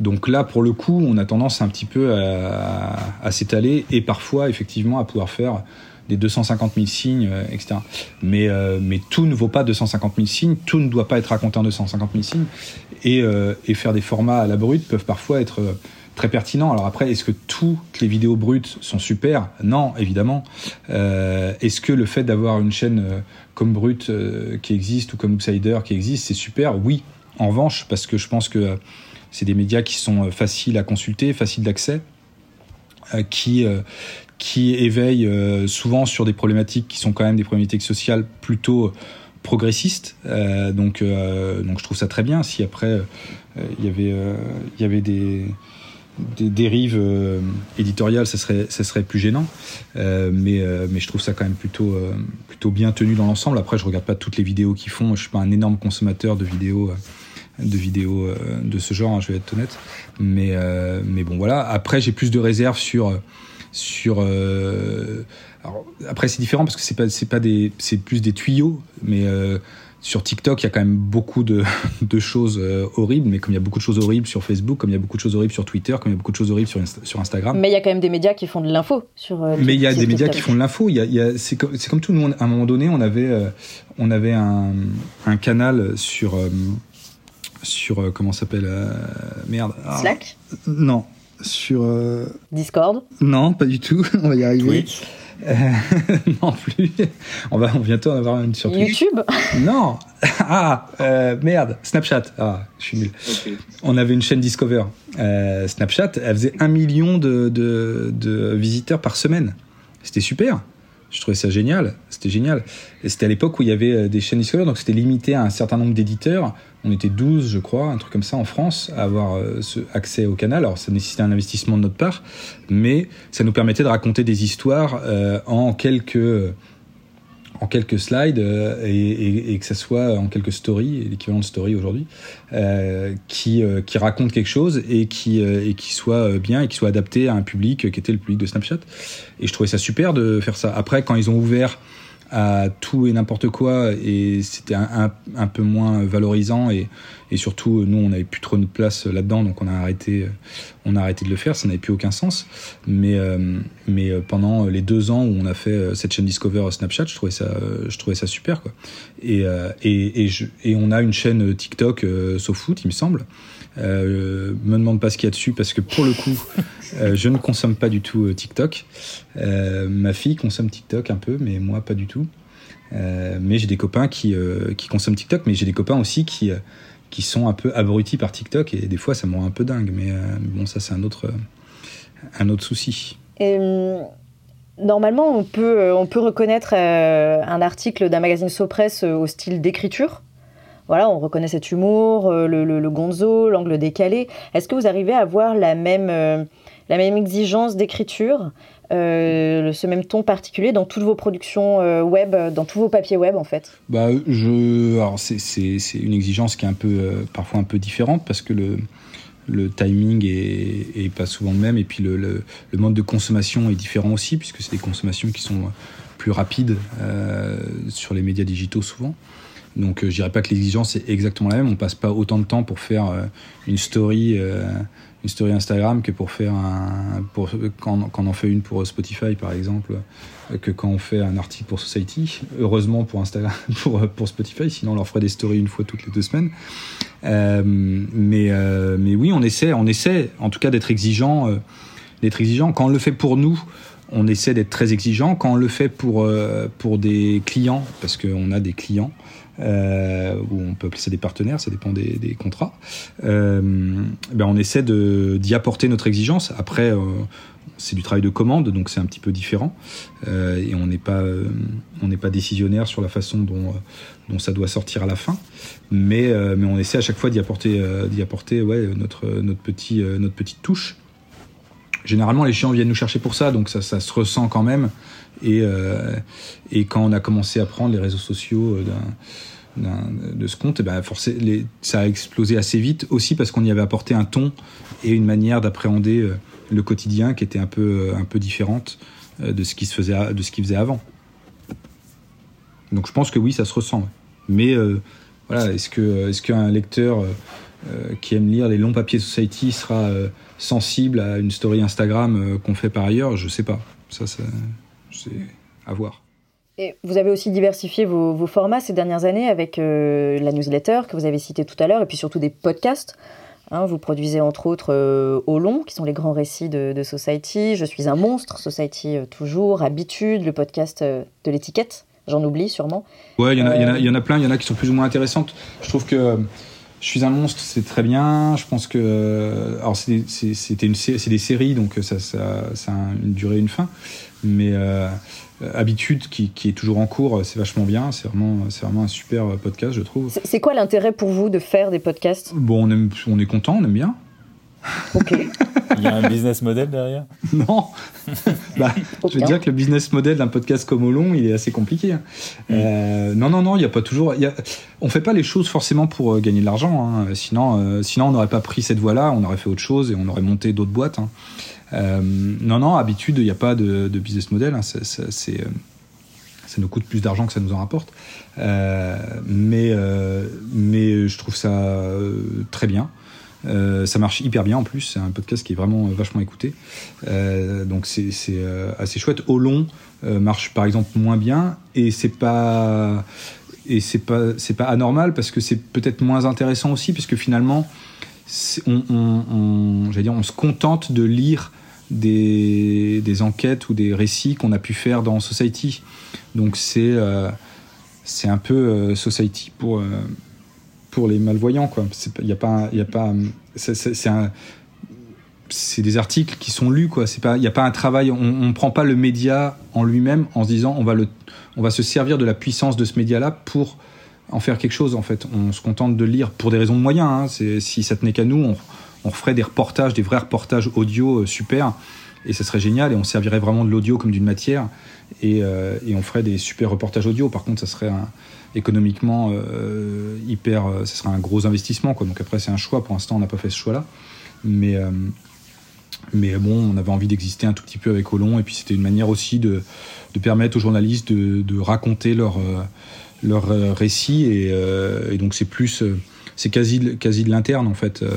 Donc là, pour le coup, on a tendance un petit peu à, à, s'étaler et parfois, effectivement, à pouvoir faire des 250 000 signes, euh, etc. Mais, euh, mais tout ne vaut pas 250 000 signes, tout ne doit pas être raconté en 250 000 signes. Et, euh, et faire des formats à la brute peuvent parfois être très pertinent. Alors après, est-ce que toutes les vidéos brutes sont super? Non, évidemment. Euh, est-ce que le fait d'avoir une chaîne euh, comme Brut euh, qui existe ou comme Outsider qui existe, c'est super? Oui. En revanche, parce que je pense que c'est des médias qui sont faciles à consulter, faciles d'accès, qui qui éveillent souvent sur des problématiques qui sont quand même des problématiques sociales plutôt progressistes. donc donc je trouve ça très bien. Si après il y avait il y avait des des dérives euh, éditoriales, ça serait, ça serait plus gênant. Euh, mais, euh, mais je trouve ça quand même plutôt, plutôt bien tenu dans l'ensemble. Après, je regarde pas toutes les vidéos qu'ils font. Je suis pas un énorme consommateur de vidéos, de vidéos de ce genre, hein, je vais être honnête. Mais, mais bon, voilà. Après, j'ai plus de réserves sur, sur. Après, c'est différent parce que c'est pas, pas des, plus des tuyaux, mais sur TikTok, il y a quand même beaucoup de, choses euh, horribles, mais comme il y a beaucoup de choses horribles sur Facebook, comme il y a beaucoup de choses horribles sur Twitter, comme il y a beaucoup de choses horribles sur, sur Instagram. Mais il y a quand même des médias qui font de l'info sur. Euh, mais il y a des médias qui font de l'info. c'est, comme, tout. Nous, à un moment donné, on avait, euh, on avait un, canal sur. sur comment s'appelle Merde. Ah. Slack? Non. Sur. Discord? Non, pas du tout. on va y arriver. Twitch? euh, non plus. On va bientôt en avoir une sur YouTube Non. Ah, euh, merde. Snapchat. Ah, je suis nul. On avait une chaîne Discover. Euh, Snapchat, elle faisait un million de, de, de visiteurs par semaine. C'était super. Je trouvais ça génial. C'était génial. Et c'était à l'époque où il y avait des chaînes Discover, donc c'était limité à un certain nombre d'éditeurs. On était 12, je crois, un truc comme ça en France, à avoir euh, accès au canal. Alors ça nécessitait un investissement de notre part, mais ça nous permettait de raconter des histoires euh, en quelques en quelques slides euh, et, que ça soit en quelques stories, l'équivalent de story aujourd'hui, qui, qui racontent quelque chose et qui, et qui soit bien et qui soit adapté à un public qui était le public de Snapchat. Et je trouvais ça super de faire ça. Après, quand ils ont ouvert à tout et n'importe quoi et c'était un, un, peu moins valorisant et, et surtout nous on n'avait plus trop de place là-dedans donc on a arrêté on a arrêté de le faire ça n'avait plus aucun sens mais euh, mais pendant les deux ans où on a fait cette chaîne Discover Snapchat je trouvais ça je trouvais ça super quoi et et et, je, et on a une chaîne TikTok euh, SoFoot il me semble euh, me demande pas ce qu'il y a dessus parce que pour le coup, euh, je ne consomme pas du tout euh, TikTok. Euh, ma fille consomme TikTok un peu, mais moi pas du tout. mais j'ai des copains qui, qui consomment TikTok, mais j'ai des copains aussi qui, qui sont un peu abrutis par TikTok et des fois ça me un peu dingue. Mais bon, ça c'est un autre, un autre souci. normalement, on peut, on peut reconnaître un article d'un magazine Sopress au style d'écriture voilà, on reconnaît cet humour, euh, le, gonzo, l'angle décalé. Est-ce que vous arrivez à avoir la même, euh, la même exigence d'écriture euh, ce même ton particulier dans toutes vos productions web, dans tous vos papiers web en fait? Bah, je, c'est, une exigence qui est un peu, parfois un peu différente parce que le, le timing est, pas souvent le même et puis le, le, mode de consommation est différent aussi puisque c'est des consommations qui sont plus rapides sur les médias digitaux souvent. Donc je dirais pas que l'exigence est exactement la même. On passe pas autant de temps pour faire une story une story Instagram que pour faire un. Quand, quand, on en fait une pour Spotify, par exemple, que quand on fait un article pour Society. Heureusement pour, Spotify, sinon on leur ferait des stories une fois toutes les deux semaines. Euh, mais, euh, mais oui, on essaie, on essaie en tout cas d'être exigeant, euh, d'être exigeant. Quand on le fait pour nous, on essaie d'être très exigeant. Quand on le fait pour, pour des clients, parce qu'on a des clients, euh, où on peut appeler ça des partenaires, ça dépend des, contrats. Euh, ben on essaie d'y apporter notre exigence. Après, euh, c'est du travail de commande, donc c'est un petit peu différent. Euh, et on n'est pas, pas décisionnaire sur la façon dont, ça doit sortir à la fin. Mais, mais on essaie à chaque fois d'y apporter, apporter ouais, notre, notre, petit, notre petite touche. Généralement, les chiens viennent nous chercher pour ça, donc ça se ressent quand même. Et, et quand on a commencé à prendre les réseaux sociaux d'un de ce compte, eh ben ça a explosé assez vite aussi parce qu'on y avait apporté un ton et une manière d'appréhender euh, le quotidien qui était un peu, euh, différente euh, de ce qui se faisait, avant. Donc je pense que oui, ça se ressent. Mais est-ce qu'un lecteur qui aime lire les longs papiers Society sera sensible à une story Instagram qu'on fait par ailleurs? Je sais pas. Ça, c'est à voir. Et vous avez aussi diversifié vos, formats ces dernières années avec euh, la newsletter que vous avez citée tout à l'heure, et puis surtout des podcasts. Hein, vous produisez entre autres euh, Au long, qui sont les grands récits de, Society, Je suis un monstre, Society euh, toujours, Habitude, le podcast de l'étiquette, j'en oublie sûrement. Ouais, il y, y, en a plein, il y en a qui sont plus ou moins intéressantes. Je trouve que Je suis un monstre, c'est très bien. Je pense que. Alors, c'est des, séries, donc ça, ça, ça, a une durée, une fin. Mais euh, Habitude qui, est toujours en cours, c'est vachement bien. C'est vraiment, c'est vraiment un super podcast, je trouve. C'est quoi l'intérêt pour vous de faire des podcasts? Bon, on, on est content, on aime bien. Ok. Il y a un business model derrière? Non. bah, je veux dire que le business model d'un podcast comme au long, il est assez compliqué. Hein. Mm. Euh, non, non, non, il n'y a pas toujours. Y a, on fait pas les choses forcément pour euh, gagner de l'argent. Hein. Sinon, sinon, on n'aurait pas pris cette voie-là, on aurait fait autre chose et on aurait monté d'autres boîtes. Hein. Euh, non, non, habitude, il n'y a pas de, business model. Hein, euh, ça nous coûte plus d'argent que ça nous en rapporte. Euh, mais, je trouve ça très bien. ça marche hyper bien en plus. C'est un podcast qui est vraiment vachement écouté. donc c'est, assez chouette. Au long marche par exemple moins bien et c'est pas pas anormal parce que c'est peut-être moins intéressant aussi puisque finalement on, dire, on se contente de lire des, enquêtes ou des récits qu'on a pu faire dans Society. Donc c'est euh, un peu euh, Society pour, euh, pour les malvoyants. C'est c'est des articles qui sont lus il n'y a pas un travail on ne prend pas le média en lui-même en se disant on va le on va se servir de la puissance de ce média là pour en faire quelque chose en fait on se contente de lire pour des raisons de moyens hein. si ça tenait qu'à nous on, on ferait des reportages, des vrais reportages audio euh, super, et ça serait génial, et on servirait vraiment de l'audio comme d'une matière, et, euh, on ferait des super reportages audio. Par contre, ça serait économiquement euh, hyper, ça serait un gros investissement, quoi. Donc après, c'est un choix. Pour l'instant, on n'a pas fait ce choix-là, mais mais bon, on avait envie d'exister un tout petit peu avec Olon, et puis c'était une manière aussi de, permettre aux journalistes de, raconter leur, leur récit, et, et donc c'est plus c'est quasi, quasi de l'interne en fait euh,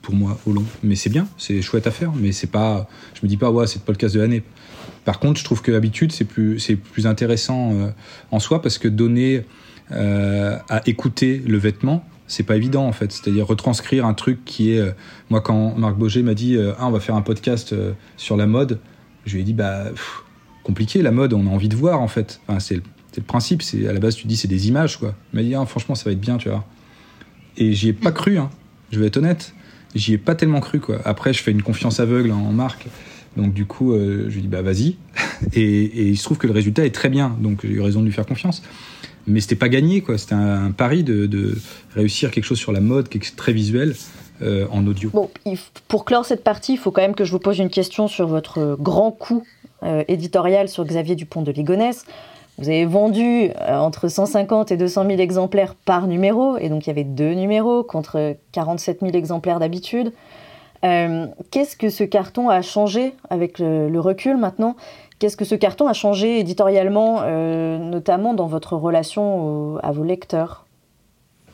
pour moi au long. Mais c'est bien, c'est chouette à faire, mais c'est pas, je me dis pas ouais c'est le podcast de l'année. Par contre, je trouve que habitude c'est plus c'est plus intéressant euh, en soi parce que donner euh, à écouter le vêtement, c'est pas évident en fait. C'est-à-dire retranscrire un truc qui est moi quand Marc Boger m'a dit ah on va faire un podcast sur la mode, je lui ai dit bah compliqué la mode, on a envie de voir en fait. Enfin, c'est le principe, c'est à la base tu dis c'est des images quoi. Il m'a dit ah, franchement ça va être bien tu vois. Et j'y ai pas cru, hein. je vais être honnête. J'y ai pas tellement cru, quoi. Après, je fais une confiance aveugle en marque. Donc, du coup, euh, je lui dis, bah, vas-y. Et, il se trouve que le résultat est très bien. Donc, j'ai eu raison de lui faire confiance. Mais c'était pas gagné, quoi. C'était un, pari de, réussir quelque chose sur la mode, qui est très visuel. Euh, en audio. Bon, pour clore cette partie, il faut quand même que je vous pose une question sur votre grand coup éditorial sur Xavier Dupont de Ligonnès. Vous avez vendu entre 150 et 200 000 exemplaires par numéro, et donc il y avait deux numéros contre 47 000 exemplaires d'habitude. Qu'est-ce que ce carton a changé avec le recul maintenant? Qu'est-ce que ce carton a changé éditorialement, euh, notamment dans votre relation à vos lecteurs?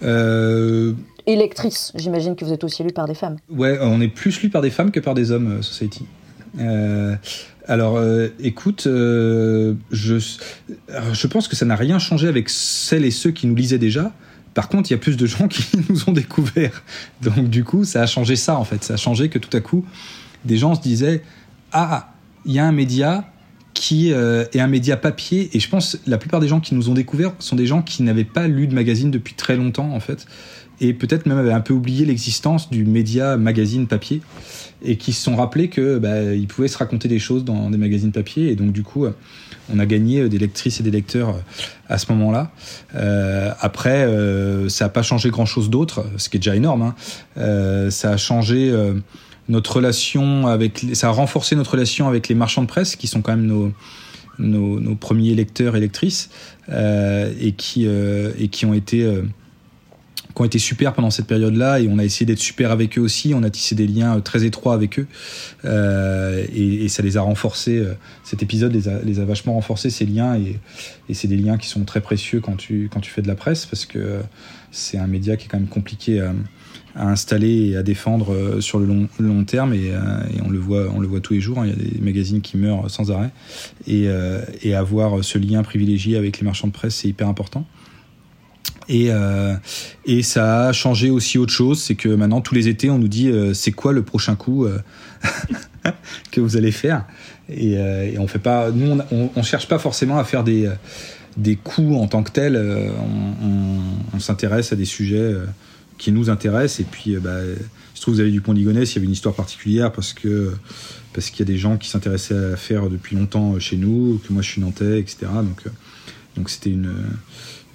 Euh... Et lectrices, j'imagine que vous êtes aussi lu par des femmes. Ouais, on est plus lu par des femmes que par des hommes, euh, Society. Euh, alors, écoute, je, je pense que ça n'a rien changé avec celles et ceux qui nous lisaient déjà. Par contre, il y a plus de gens qui nous ont découvert. Donc, du coup, ça a changé ça, en fait. Ça a changé que tout à coup, des gens se disaient Ah, il y a un média qui euh, est un média papier. Et je pense la plupart des gens qui nous ont découvert sont des gens qui n'avaient pas lu de magazine depuis très longtemps, en fait. Et peut-être même avaient un peu oublié l'existence du média magazine papier. Et qui se sont rappelés que bah, ils pouvaient se raconter des choses dans des magazines papier. Et donc, du coup, on a gagné des lectrices et des lecteurs euh, à ce moment-là. Euh, après, euh, ça n'a pas changé grand-chose d'autre, ce qui est déjà énorme. Hein. Euh, ça a changé notre relation avec, ça a renforcé notre relation avec les marchands de presse qui sont quand même nos, nos, premiers lecteurs et lectrices euh, et qui euh, et qui ont été euh, qui ont été super pendant cette période-là et on a essayé d'être super avec eux aussi. On a tissé des liens très étroits avec eux et, ça les a renforcés. Cet épisode les a, les a vachement renforcés ces liens et, et c'est des liens qui sont très précieux quand tu quand tu fais de la presse parce que c'est un média qui est quand même compliqué à, à installer et à défendre euh, sur le long, terme. Et, euh, et, on le voit on le voit tous les jours hein. il y a des magazines qui meurent sans arrêt. Et, euh, et avoir ce lien privilégié avec les marchands de presse c'est hyper important. Et, ça a changé aussi autre chose, c'est que maintenant tous les étés on nous dit c'est quoi le prochain coup que vous allez faire? Et, on fait cherche pas forcément à faire des des coups en tant que tels, on s'intéresse à des sujets qui nous intéresse. Et puis, euh, bah, je trouve que vous avez du Pont Ligonnès, il y avait une histoire particulière parce que parce qu'il y a des gens qui s'intéressaient à faire depuis longtemps chez nous, que moi je suis nantais, etc. Donc, euh, donc c'était une,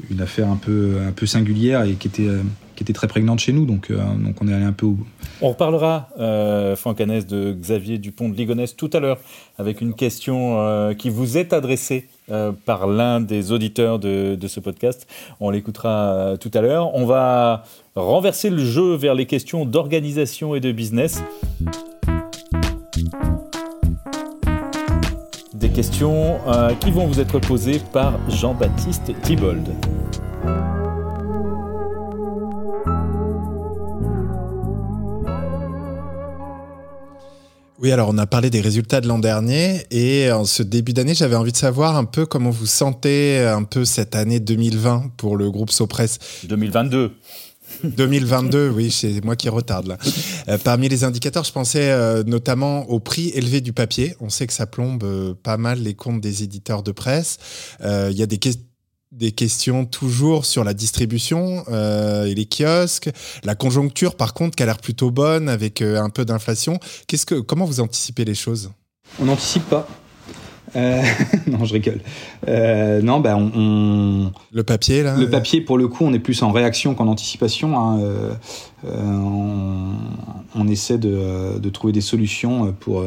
une affaire un peu, un peu singulière et qui était, qui était très prégnante chez nous. Donc, euh, donc on est allé un peu au... On reparlera, euh, Franck Hanès, de Xavier Dupont de Ligonnès tout à l'heure avec une question euh, qui vous est adressée euh, par l'un des auditeurs de, ce podcast. On l'écoutera tout à l'heure. On va renverser le jeu vers les questions d'organisation et de business. Des questions qui vont vous être posées par Jean-Baptiste Thibault. Oui, alors on a parlé des résultats de l'an dernier et en ce début d'année, j'avais envie de savoir un peu comment vous sentez un peu cette année 2020 pour le groupe Sopress. 2022. 2022, oui, c'est moi qui retarde là. Euh, parmi les indicateurs, je pensais euh, notamment au prix élevé du papier. On sait que ça plombe euh, pas mal les comptes des éditeurs de presse. Il y a des questions des questions toujours sur la distribution euh, et les kiosques. La conjoncture, par contre, qui a l'air plutôt bonne avec euh, un peu d'inflation. Qu'est-ce que, comment vous anticipez les choses? On n'anticipe pas. Euh, non, je rigole. Non, ben on, on, Le papier, là? Le papier, pour le coup, on est plus en réaction qu'en anticipation. Hein. On, on, essaie de, de, trouver des solutions pour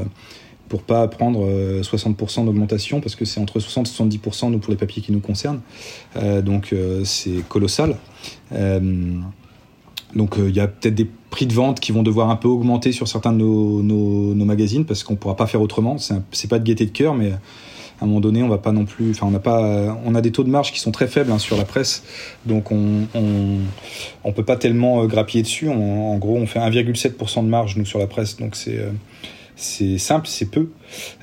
pour pas prendre 60% d'augmentation parce que c'est entre 60 et 70% nous pour les papiers qui nous concernent. Euh, donc euh, c'est colossal. Euh, donc il y a peut-être des prix de vente qui vont devoir un peu augmenter sur certains de nos, magazines parce qu'on pourra pas faire autrement. C'est pas de gaieté de cœur, mais à un moment donné, on va pas non plus. Enfin, on n'a pas. On a des taux de marge qui sont très faibles hein, sur la presse, donc on, on peut pas tellement grappiller dessus. En gros, on fait 1,7% de marge nous sur la presse, donc c'est c'est simple, c'est peu.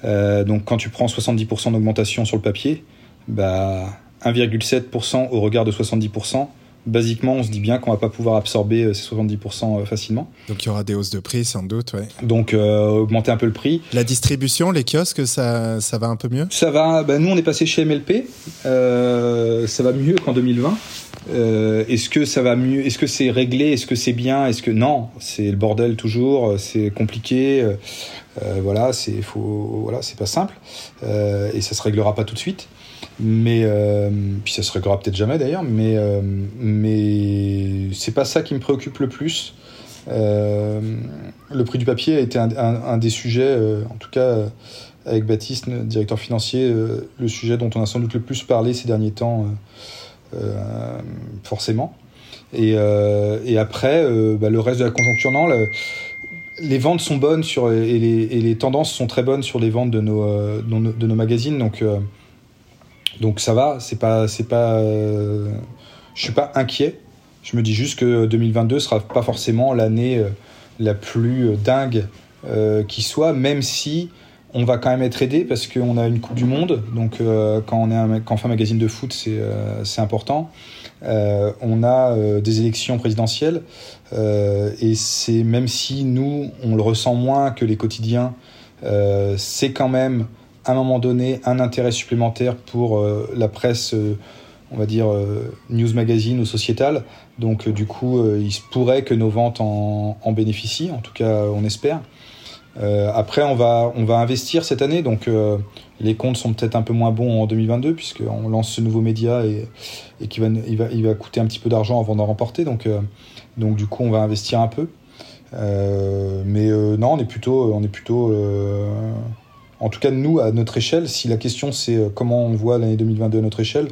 Euh, donc quand tu prends 70% d'augmentation sur le papier, bah 1,7% au regard de 70%, basiquement, on se dit bien qu'on va pas pouvoir absorber euh, ces 70% euh, facilement. Donc il y aura des hausses de prix sans doute, ouais. Donc euh, augmenter un peu le prix. La distribution, les kiosques, ça, ça va un peu mieux? Ça va, bah, nous on est passé chez MLP, euh, ça va mieux qu'en 2020. Euh, est-ce que ça va mieux Est-ce que c'est réglé Est-ce que c'est bien Est-ce que non? C'est le bordel toujours. C'est compliqué. Euh, voilà, c'est faut, voilà, c'est pas simple euh, et ça se réglera pas tout de suite. Mais euh, puis ça se réglera peut-être jamais d'ailleurs. Mais mais c'est pas ça qui me préoccupe le plus. Le prix du papier a été un, des sujets, en tout cas avec Baptiste, directeur financier, le sujet dont on a sans doute le plus parlé ces derniers temps, forcément. Et, et après, bah, le reste de la conjoncture, non. Les ventes sont bonnes sur, et, les, tendances sont très bonnes sur les ventes de nos, nos, magazines. Donc, donc ça va, c'est pas, c'est pas, je suis pas inquiet. Je me dis juste que 2022 sera pas forcément l'année la plus dingue euh, qui soit, même si on va quand même être aidé parce qu'on a une Coupe du Monde. Donc, euh, quand, on fait un magazine de foot, c'est euh, important. On a des élections présidentielles. et c'est même si nous, on le ressent moins que les quotidiens, c'est quand même à un moment donné un intérêt supplémentaire pour la presse, on va dire news magazine ou sociétale. Donc du coup, il se pourrait que nos ventes en, en bénéficient, en tout cas on espère. Euh, après, on va, on va investir cette année, donc euh, les comptes sont peut-être un peu moins bons en 2022 puisqu'on lance ce nouveau média et, et qui va, il va, il va coûter un petit peu d'argent avant d'en remporter. Donc, euh, donc du coup, on va investir un peu. mais non, on est plutôt, on est plutôt, en tout cas nous à notre échelle. Si la question c'est comment on voit l'année 2022 à notre échelle,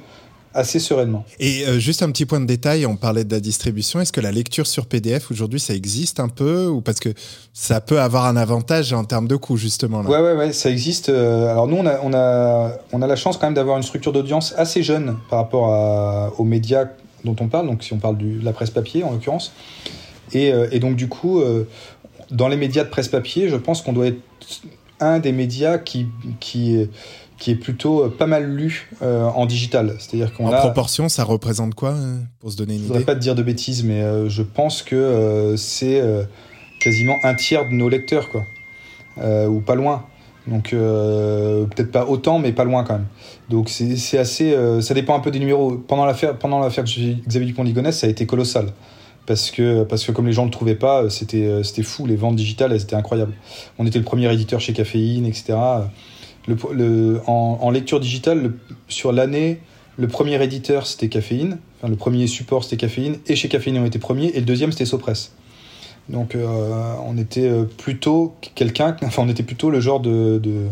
assez sereinement. Et euh, juste un petit point de détail, on parlait de la distribution. Est-ce que la lecture sur PDF aujourd'hui, ça existe un peu ou parce que ça peut avoir un avantage en termes de coût justement là? Ouais, ouais, ouais, ça existe. Euh, alors nous, on a, on a, on a la chance quand même d'avoir une structure d'audience assez jeune par rapport à, aux médias dont on parle. Donc si on parle de la presse papier en l'occurrence. Et, euh, et, donc du coup, dans les médias de presse papier, je pense qu'on doit être un des médias qui, qui qui est plutôt euh, pas mal lu euh, en digital. C'est-à-dire qu'on en proportion, ça représente quoi euh, pour se donner une idée Je voudrais pas te dire de bêtises, mais je pense que c'est quasiment un tiers de nos lecteurs, quoi, ou pas loin. Donc peut-être pas autant, mais pas loin quand même. Donc c'est assez, ça dépend un peu des numéros. Pendant l'affaire, pendant l'affaire Xavier Dupont-Ligonnès, ça a été colossal. Parce que, parce que comme les gens ne le trouvaient pas, c'était, c'était fou. Les ventes digitales, elles étaient incroyables. On était le premier éditeur chez Caféine, etc en, lecture digitale, sur l'année, le premier éditeur c'était Caféine, enfin, le premier support c'était Caféine, et chez Caféine on était premier, et le deuxième c'était Sopress. Donc euh, on était euh, plutôt quelqu'un, enfin on était plutôt le genre de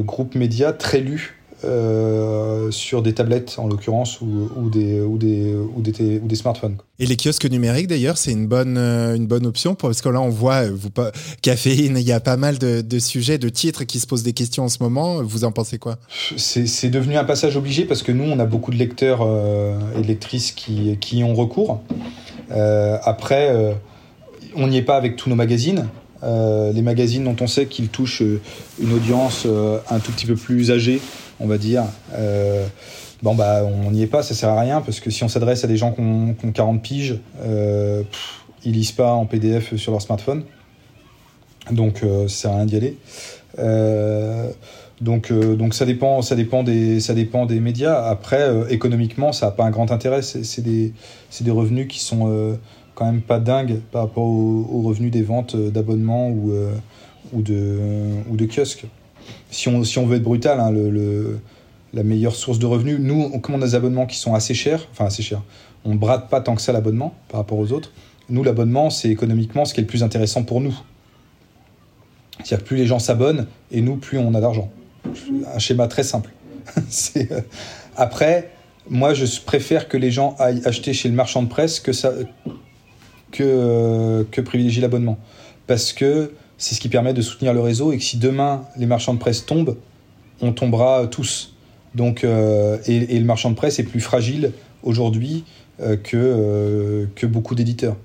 groupe média très lu euh, sur des tablettes en l'occurrence ou, ou, des, ou, des, ou, des, ou des smartphones. Et les kiosques numériques d'ailleurs, c'est une bonne, euh, une bonne option parce que là on voit, euh, vous, caféine, il y a pas mal de, de, sujets, de titres qui se posent des questions en ce moment. Vous en pensez quoi? C'est devenu un passage obligé parce que nous on a beaucoup de lecteurs et de lectrices qui, qui y ont recours. après, on n'y est pas avec tous nos magazines. les magazines dont on sait qu'ils touchent une audience un tout petit peu plus âgée, on va dire. Euh, bon, bah, on n'y est pas, ça sert à rien, parce que si on s'adresse à des gens qui ont, 40 piges, euh, ils lisent pas en PDF sur leur smartphone. Donc, euh, ça sert à rien d'y aller. Donc, ça, dépend, ça, dépend des, médias. Après, économiquement, ça n'a pas un grand intérêt. C'est des, revenus qui sont quand même pas dingues par rapport aux, revenus des ventes d'abonnements ou de kiosques si on, si on veut être brutal, hein, le, la meilleure source de revenus, nous, on commande des abonnements qui sont assez chers, enfin assez chers. On ne brade pas tant que ça l'abonnement par rapport aux autres. Nous, l'abonnement, c'est économiquement ce qui est le plus intéressant pour nous. C'est-à-dire que plus les gens s'abonnent, et nous, plus on a d'argent. Un schéma très simple. Euh, après, moi, je préfère que les gens aillent acheter chez le marchand de presse que, ça, que, euh, que privilégier l'abonnement. Parce que c'est ce qui permet de soutenir le réseau et que si demain les marchands de presse tombent, on tombera tous. Donc, euh, et, le marchand de presse est plus fragile aujourd'hui euh, que, euh, que beaucoup d'éditeurs.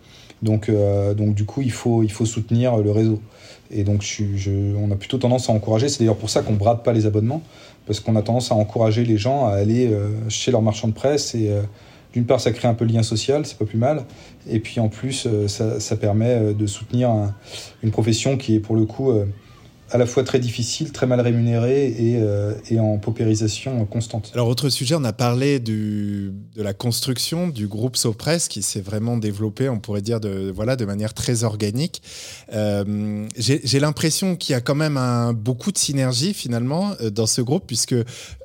Donc, donc du coup, il faut, il faut soutenir le réseau. Et donc, on a plutôt tendance à encourager. C'est d'ailleurs pour ça qu'on brade pas les abonnements, parce qu'on a tendance à encourager les gens à aller chez leur marchand de presse et d'une part, ça crée un peu le lien social, c'est pas plus mal. Et puis en plus, euh, ça, permet euh, de soutenir une profession qui est pour le coup euh, à la fois très difficile, très mal rémunérée et, en paupérisation constante. Alors, autre sujet, on a parlé de la construction du groupe Sopress qui s'est vraiment développé, on pourrait dire, de, voilà, de manière très organique. J'ai l'impression qu'il y a quand même un, beaucoup de synergie finalement dans ce groupe puisque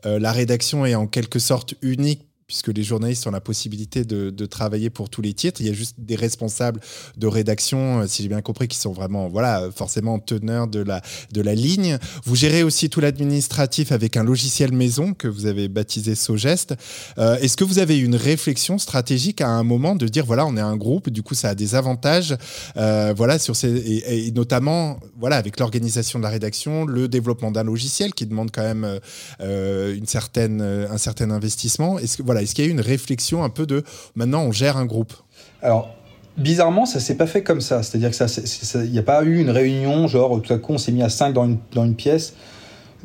la rédaction est en quelque sorte unique puisque les journalistes ont la possibilité de, travailler pour tous les titres. Il y a juste des responsables de rédaction, euh, si j'ai bien compris, qui sont vraiment, voilà, forcément teneurs de la, de la ligne. Vous gérez aussi tout l'administratif avec un logiciel maison que vous avez baptisé Sogest. Euh, est-ce que vous avez une réflexion stratégique à un moment de dire, voilà, on est un groupe, du coup, ça a des avantages, euh, voilà, sur ces, et, notamment, voilà, avec l'organisation de la rédaction, le développement d'un logiciel qui demande quand même une certaine, un certain investissement. Est-ce que, voilà, est-ce qu'il y a eu une réflexion un peu de maintenant on gère un groupe? Alors, bizarrement, ça s'est pas fait comme ça. C'est-à-dire que il n'y a pas eu une réunion, genre tout à coup on s'est mis à 5 dans une, dans une pièce,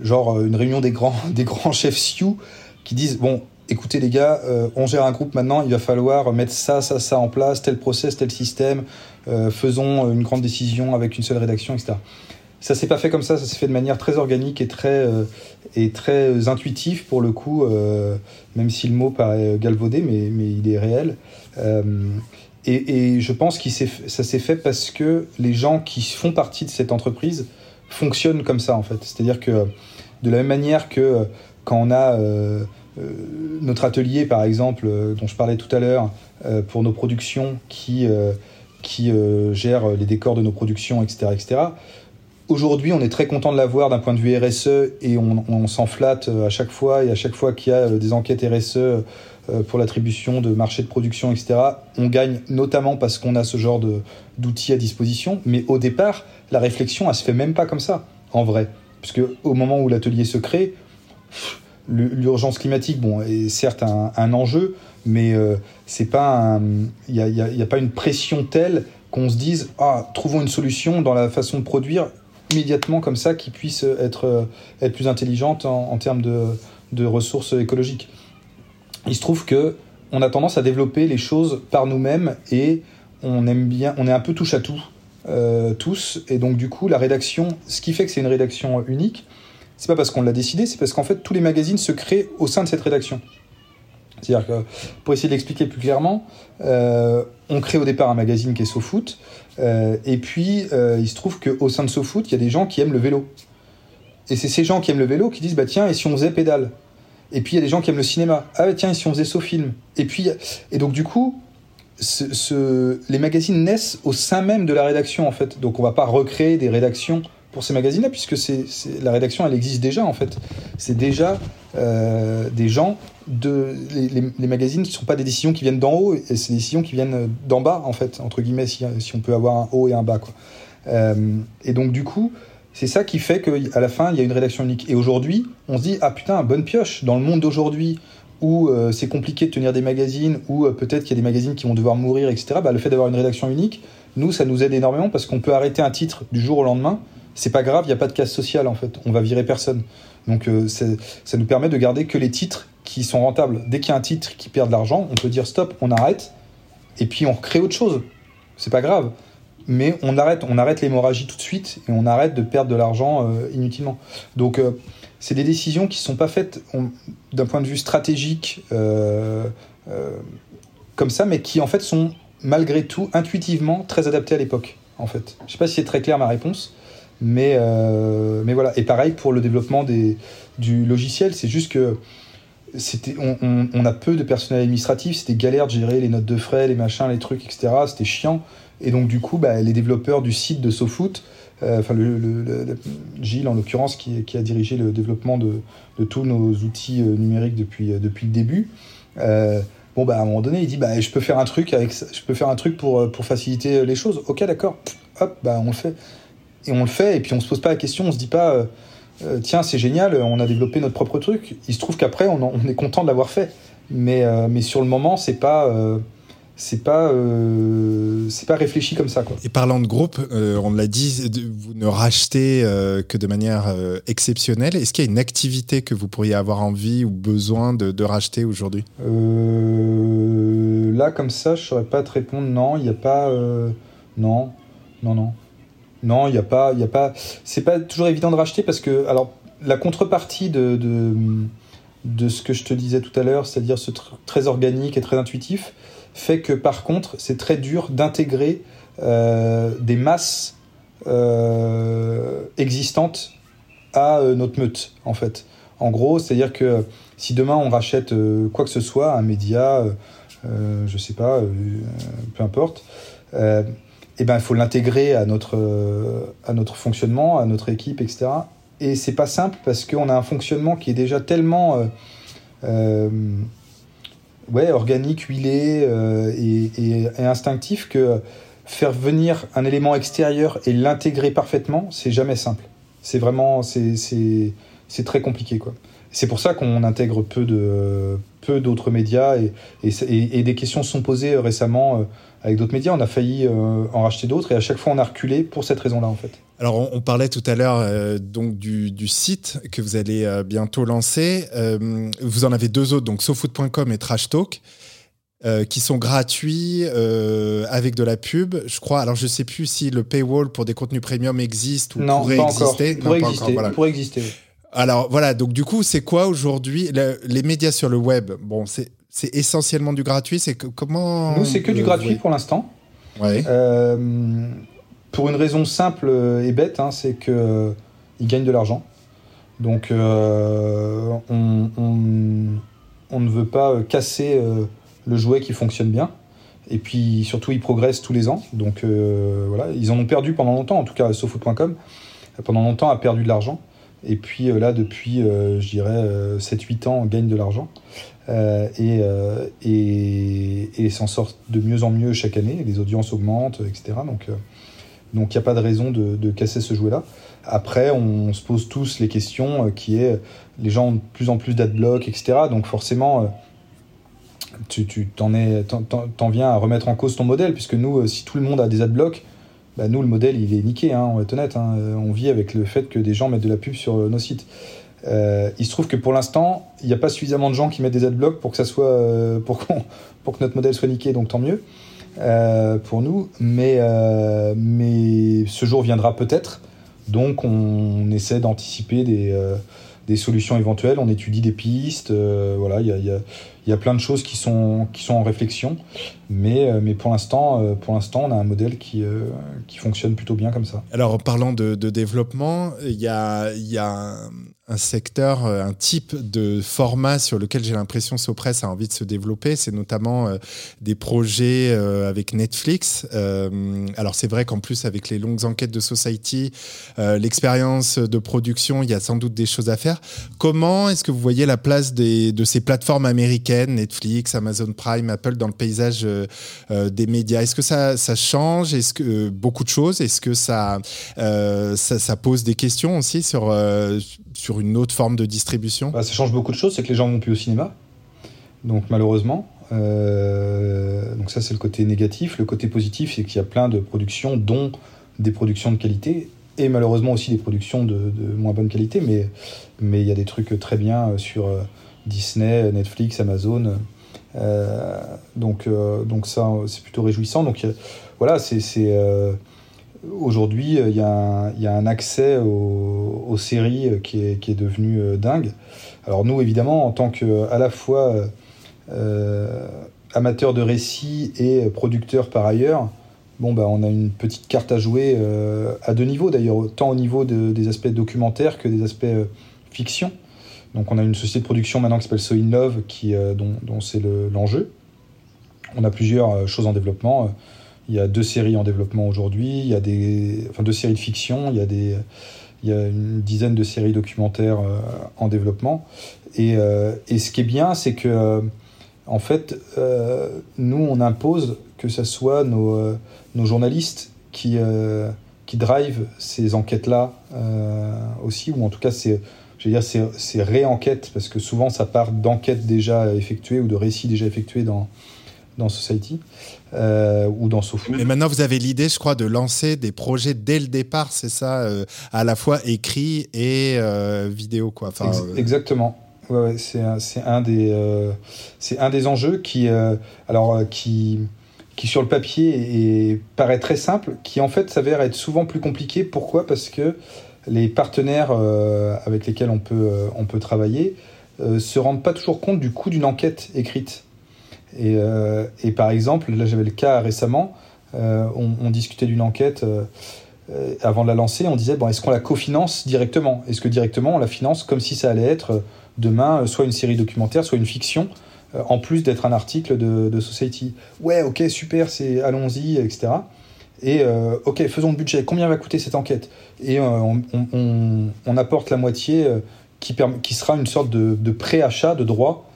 genre euh, une réunion des grands, des grands chefs Sioux qui disent bon, écoutez les gars, euh, on gère un groupe maintenant, il va falloir mettre ça, ça, ça en place, tel process, tel système, euh, faisons une grande décision avec une seule rédaction, etc. Ça s'est pas fait comme ça, ça s'est fait de manière très organique et très, et très intuitif pour le coup, même si le mot paraît galvaudé, mais, mais il est réel. Euh, et, et, je pense que ça s'est fait parce que les gens qui font partie de cette entreprise fonctionnent comme ça en fait. C'est-à-dire que de la même manière que quand on a euh, euh notre atelier par exemple euh, dont je parlais tout à l'heure euh, pour nos productions qui qui gère les décors de nos productions, etc., etc. Aujourd'hui, on est très content de l'avoir d'un point de vue RSE et on, s'en flatte à chaque fois. Et à chaque fois qu'il y a euh, des enquêtes RSE euh, pour l'attribution de marchés de production, etc., on gagne notamment parce qu'on a ce genre d'outils à disposition. Mais au départ, la réflexion, elle se fait même pas comme ça, en vrai. Parce au moment où l'atelier se crée, l'urgence climatique, bon, est certes un, enjeu, mais euh, il n'y a, pas une pression telle qu'on se dise ah trouvons une solution dans la façon de produire immédiatement comme ça qui puisse être, euh, être plus intelligente en, termes de, de, ressources écologiques. Il se trouve que on a tendance à développer les choses par nous-mêmes et on aime bien, on est un peu touche à tout euh, tous et donc du coup la rédaction, ce qui fait que c'est une rédaction unique, c'est pas parce qu'on l'a décidé, c'est parce qu'en fait tous les magazines se créent au sein de cette rédaction. C'est-à-dire que, pour essayer de l'expliquer plus clairement, euh, on crée au départ un magazine qui est SoFoot, et puis euh, il se trouve qu'au sein de SoFoot, il y a des gens qui aiment le vélo. Et c'est ces gens qui aiment le vélo qui disent, bah tiens, et si on faisait pédale? Et puis il y a des gens qui aiment le cinéma. Ah bah tiens, et si on faisait SoFilm Et puis, et donc du coup, les magazines naissent au sein même de la rédaction, en fait. Donc on va pas recréer des rédactions pour ces magazines-là, puisque c'est, la rédaction, elle existe déjà, en fait. C'est déjà euh, des gens de les, magazines qui ne sont pas des décisions qui viennent d'en haut, et c'est des décisions qui viennent d'en bas, en fait, entre guillemets, si, on peut avoir un haut et un bas. Quoi. Euh, et donc, du coup, c'est ça qui fait qu'à la fin, il y a une rédaction unique. Et aujourd'hui, on se dit, ah putain, bonne pioche, dans le monde d'aujourd'hui, où euh, c'est compliqué de tenir des magazines, où peut-être qu'il y a des magazines qui vont devoir mourir, etc., bah, le fait d'avoir une rédaction unique, nous, ça nous aide énormément parce qu'on peut arrêter un titre du jour au lendemain. C'est pas grave, il n'y a pas de casse sociale, en fait. On va virer personne. Donc, ça nous permet de garder que les titres qui sont rentables. Dès qu'il y a un titre qui perd de l'argent, on peut dire stop, on arrête, et puis on recrée autre chose. C'est pas grave. Mais on arrête, on arrête l'hémorragie tout de suite et on arrête de perdre de l'argent euh, inutilement. Donc euh, c'est des décisions qui ne sont pas faites d'un point de vue stratégique euh, comme ça, mais qui en fait sont malgré tout intuitivement très adaptées à l'époque. En fait, je sais pas si c'est très clair ma réponse, mais mais voilà. Et pareil pour le développement des, du logiciel, c'est juste que c'était on, a peu de personnel administratif, c'était galère de gérer les notes de frais, les machins, les trucs, etc. C'était chiant. Et donc, du coup, bah, les développeurs du site de SoFoot, euh, enfin, le, Gilles en l'occurrence, qui, qui, a dirigé le développement de, de tous nos outils euh, numériques depuis, euh, depuis le début, bon, bah, à un moment donné, il dit bah, je peux faire un truc, avec, je peux faire un truc pour, pour faciliter les choses. Ok, d'accord. Hop, bah, on le fait. Et on le fait, et puis on se pose pas la question, on se dit pas euh, tiens, c'est génial, on a développé notre propre truc. Il se trouve qu'après, on, est content de l'avoir fait. Mais, euh, mais sur le moment, c'est pas euh, c'est pas c'est pas réfléchi comme ça quoi. Et parlant de groupe, on l'a dit, vous ne rachetez que de manière exceptionnelle. Est-ce qu'il y a une activité que vous pourriez avoir envie ou besoin de, de racheter aujourd'hui? Là comme ça, je saurais pas te répondre. Non, il n'y a pas. non, non, non. Non, il n'y a pas, il a pas. C'est pas toujours évident de racheter parce que, alors, la contrepartie de, ce que je te disais tout à l'heure, c'est-à-dire ce très organique et très intuitif, fait que par contre, c'est très dur d'intégrer euh, des masses euh, existantes à euh, notre meute, en fait. En gros, c'est-à-dire que si demain on rachète quoi que ce soit, un média, je sais pas, peu importe, eh ben, il faut l'intégrer à notre, à notre fonctionnement, à notre équipe, etc. Et c'est pas simple parce qu'on a un fonctionnement qui est déjà tellement ouais, organique, huilé et, et, et, instinctif que faire venir un élément extérieur et l'intégrer parfaitement, c'est jamais simple. C'est vraiment, c'est très compliqué, quoi. C'est pour ça qu'on intègre peu de peu d'autres médias et, et, des questions sont posées récemment euh, avec d'autres médias. On a failli euh, en racheter d'autres et à chaque fois on a reculé pour cette raison-là en fait. Alors on, parlait tout à l'heure euh, donc du, du, site que vous allez bientôt lancer. vous en avez deux autres donc sofoot.com et Trash Talk. Euh, qui sont gratuits euh, avec de la pub. Je crois, alors je sais plus si le paywall pour des contenus premium existe ou non, pourrait exister. Encore. Pourrait exister. Voilà. Pourrait exister. Alors voilà, donc du coup, c'est quoi aujourd'hui les médias sur le web? Bon, c'est c'est essentiellement du gratuit. C'est comment Nous, c'est que du gratuit pour l'instant. Ouais. Euh, pour une raison simple et bête, hein, c'est que euh, ils gagnent de l'argent. Donc, euh, on, on, on, ne veut pas casser le jouet qui fonctionne bien. Et puis surtout, ils progressent tous les ans. Donc voilà, ils en ont perdu pendant longtemps, en tout cas, SoFoot.com, pendant longtemps a perdu de l'argent. Et puis euh, là, depuis, euh, je dirais, 7-8 ans, on gagne de l'argent. et, et, et s'en sortent de mieux en mieux chaque année. Les audiences augmentent, etc. Donc donc il n'y a pas de raison de, casser ce jouet-là. Après, on, se pose tous les questions qui est, les gens ont de plus en plus d'adblock, etc. Donc forcément tu t'en t'en viens à remettre en cause ton modèle puisque nous euh, si tout le monde a des adblocks bah nous le modèle il est niqué hein, on va être honnête hein. Euh, on vit avec le fait que des gens mettent de la pub sur euh, nos sites. Euh, il se trouve que pour l'instant il n'y a pas suffisamment de gens qui mettent des adblocks pour que ça soit pour, que notre modèle soit niqué donc tant mieux. Pour nous mais ce jour viendra peut-être. Donc on essaie d'anticiper des solutions éventuelles, on étudie des pistes, voilà, il y a, il y a plein de choses qui sont, qui sont en réflexion, mais, euh, mais pour l'instant, euh, pour l'instant, on a un modèle qui, euh, qui fonctionne plutôt bien comme ça. Alors, en parlant de, développement, il y a, il y a un secteur, euh, un type de format sur lequel j'ai l'impression Sopress a envie de se développer. C'est notamment euh, des projets euh, avec Netflix. alors c'est vrai qu'en plus avec les longues enquêtes de Society, l'expérience de production, il y a sans doute des choses à faire. Comment est-ce que vous voyez la place de ces plateformes américaines, Netflix, Amazon Prime, Apple, dans le paysage des médias? Est-ce que ça, change? Est-ce que beaucoup de choses? Est-ce que ça, ça, ça, pose des questions aussi sur, sur une autre forme de distribution bah, Ça change beaucoup de choses, c'est que les gens vont plus au cinéma. Donc malheureusement, euh, donc ça c'est le côté négatif. Le côté positif, c'est qu'il y a plein de productions, dont des productions de qualité, et malheureusement aussi des productions de, moins bonne qualité, mais, mais il y a des trucs très bien sur euh, Disney, Netflix, Amazon. Euh, donc, euh, donc ça c'est plutôt réjouissant. Donc voilà, c'est Aujourd'hui, il y, a un accès aux, séries qui est, qui est, devenu euh, dingue. Alors nous, évidemment, en tant que à la fois euh, amateur de récits et producteur par ailleurs, bon bah on a une petite carte à jouer euh, à deux niveaux d'ailleurs, tant au niveau de, des aspects documentaires que des aspects euh, fiction. Donc on a une société de production maintenant qui s'appelle So In Love, euh, dont c'est l'enjeu. on a plusieurs choses en développement. Il y a deux séries en développement aujourd'hui, il y a des, enfin deux séries de fiction, il y a des, il y a une dizaine de séries documentaires euh, en développement. Et, euh, et, ce qui est bien, c'est que euh, en fait, nous on impose que ce soit nos, nos journalistes qui qui drive ces enquêtes-là aussi, ou en tout cas c'est je veux dire, c'est réenquêtes, parce que souvent ça part d'enquêtes déjà effectuées ou de récits déjà effectués dans, dans Society euh, ou dans SoFood. Mais maintenant, vous avez l'idée, je crois, de lancer des projets dès le départ, c'est ça, euh, à la fois écrit et euh, vidéo, quoi. Enfin, Ex exactement. Ouais, ouais, c'est un, un, des c'est un des enjeux qui alors qui qui sur le papier est, paraît très simple, qui en fait s'avère être souvent plus compliqué. Pourquoi? Parce que les partenaires avec lesquels on peut on peut travailler se rendent pas toujours compte du coût d'une enquête écrite. Et, euh, et, par exemple, là j'avais le cas récemment, euh, on, discutait d'une enquête, euh, avant de la lancer, on disait bon, est-ce qu'on la cofinance directement? Est-ce que directement on la finance comme si ça allait être demain soit une série documentaire, soit une fiction en plus d'être un article de, Society? Ouais, ok, super, c'est allons-y, etc. Et ok, faisons le budget. Combien va coûter cette enquête? Et on, on, apporte la moitié qui, qui sera une sorte de, de préachat de droits euh,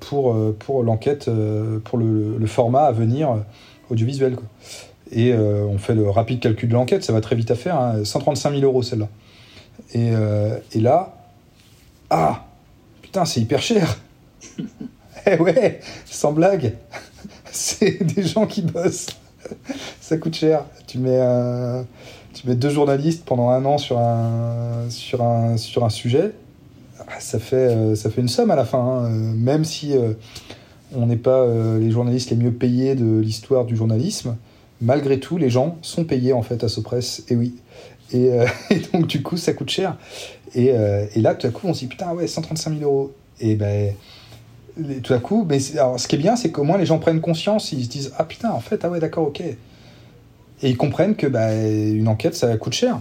pour, euh, pour l'enquête, euh, pour le, format à venir audiovisuel. Quoi. Et on fait le rapide calcul de l'enquête, ça va très vite à faire, 135 hein. 000 euros celle-là. Et, et, là, ah, putain, c'est hyper cher. eh ouais, sans blague, c'est des gens qui bossent. ça coûte cher. Tu mets, tu mets deux journalistes pendant un an sur un, sur un, sur un sujet ça fait, euh, ça fait une somme à la fin, hein. euh, même si euh, on n'est pas les journalistes les mieux payés de l'histoire du journalisme. Malgré tout, les gens sont payés en fait à Sopress, et oui. Et, donc du coup, ça coûte cher. Et, et, là, tout à coup, on se dit putain, ouais, 135 000 euros. Et ben, tout à coup, mais alors, ce qui est bien, c'est qu'au moins les gens prennent conscience, ils se disent ah putain, en fait, ah ouais, d'accord, ok. Et ils comprennent que bah, une enquête, ça coûte cher.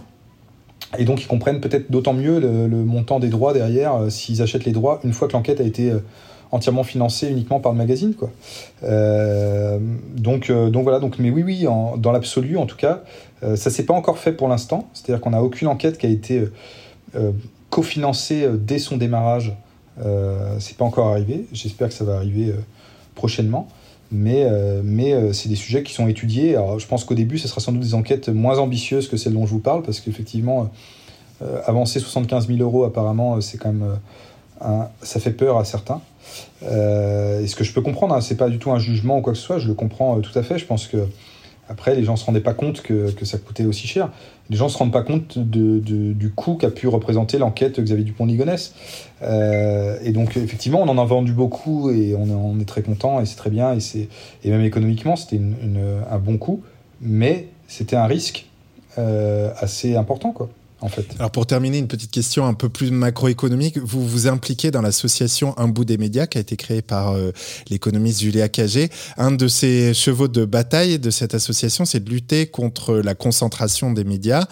Et donc ils comprennent peut-être d'autant mieux le, montant des droits derrière euh, s'ils achètent les droits une fois que l'enquête a été euh, entièrement financée uniquement par le magazine. Quoi. Euh, donc, donc voilà, donc, mais oui, oui, dans l'absolu en tout cas, ça s'est pas encore fait pour l'instant. C'est-à-dire qu'on n'a aucune enquête qui a été cofinancée dès son démarrage. c'est pas encore arrivé. J'espère que ça va arriver prochainement mais, euh, euh, c'est des sujets qui sont étudiés. Je pense qu'au début, ce sera sans doute des enquêtes moins ambitieuses que celles dont je vous parle, parce qu'effectivement, euh, avancer 75 000 euros, apparemment, c'est quand même. ça fait peur à certains. et ce que je peux comprendre, hein, c'est pas du tout un jugement ou quoi que ce soit, je le comprends tout à fait. Je pense que après, les gens se rendaient pas compte que ça coûtait aussi cher. Les gens se rendent pas compte du coût qu'a pu représenter l'enquête Xavier Dupont-Ligonnès. Euh, et donc, effectivement, on en a vendu beaucoup et on est, très content et c'est très bien. Et, et même économiquement, c'était un bon coup. Mais c'était un risque euh, assez important, quoi. Alors pour terminer, une petite question un peu plus macroéconomique. Vous vous impliquez dans l'association Un bout des médias qui a été créée par euh, l'économiste Julia Cagé. Un de ses chevaux de bataille de cette association, c'est de lutter contre la concentration des médias.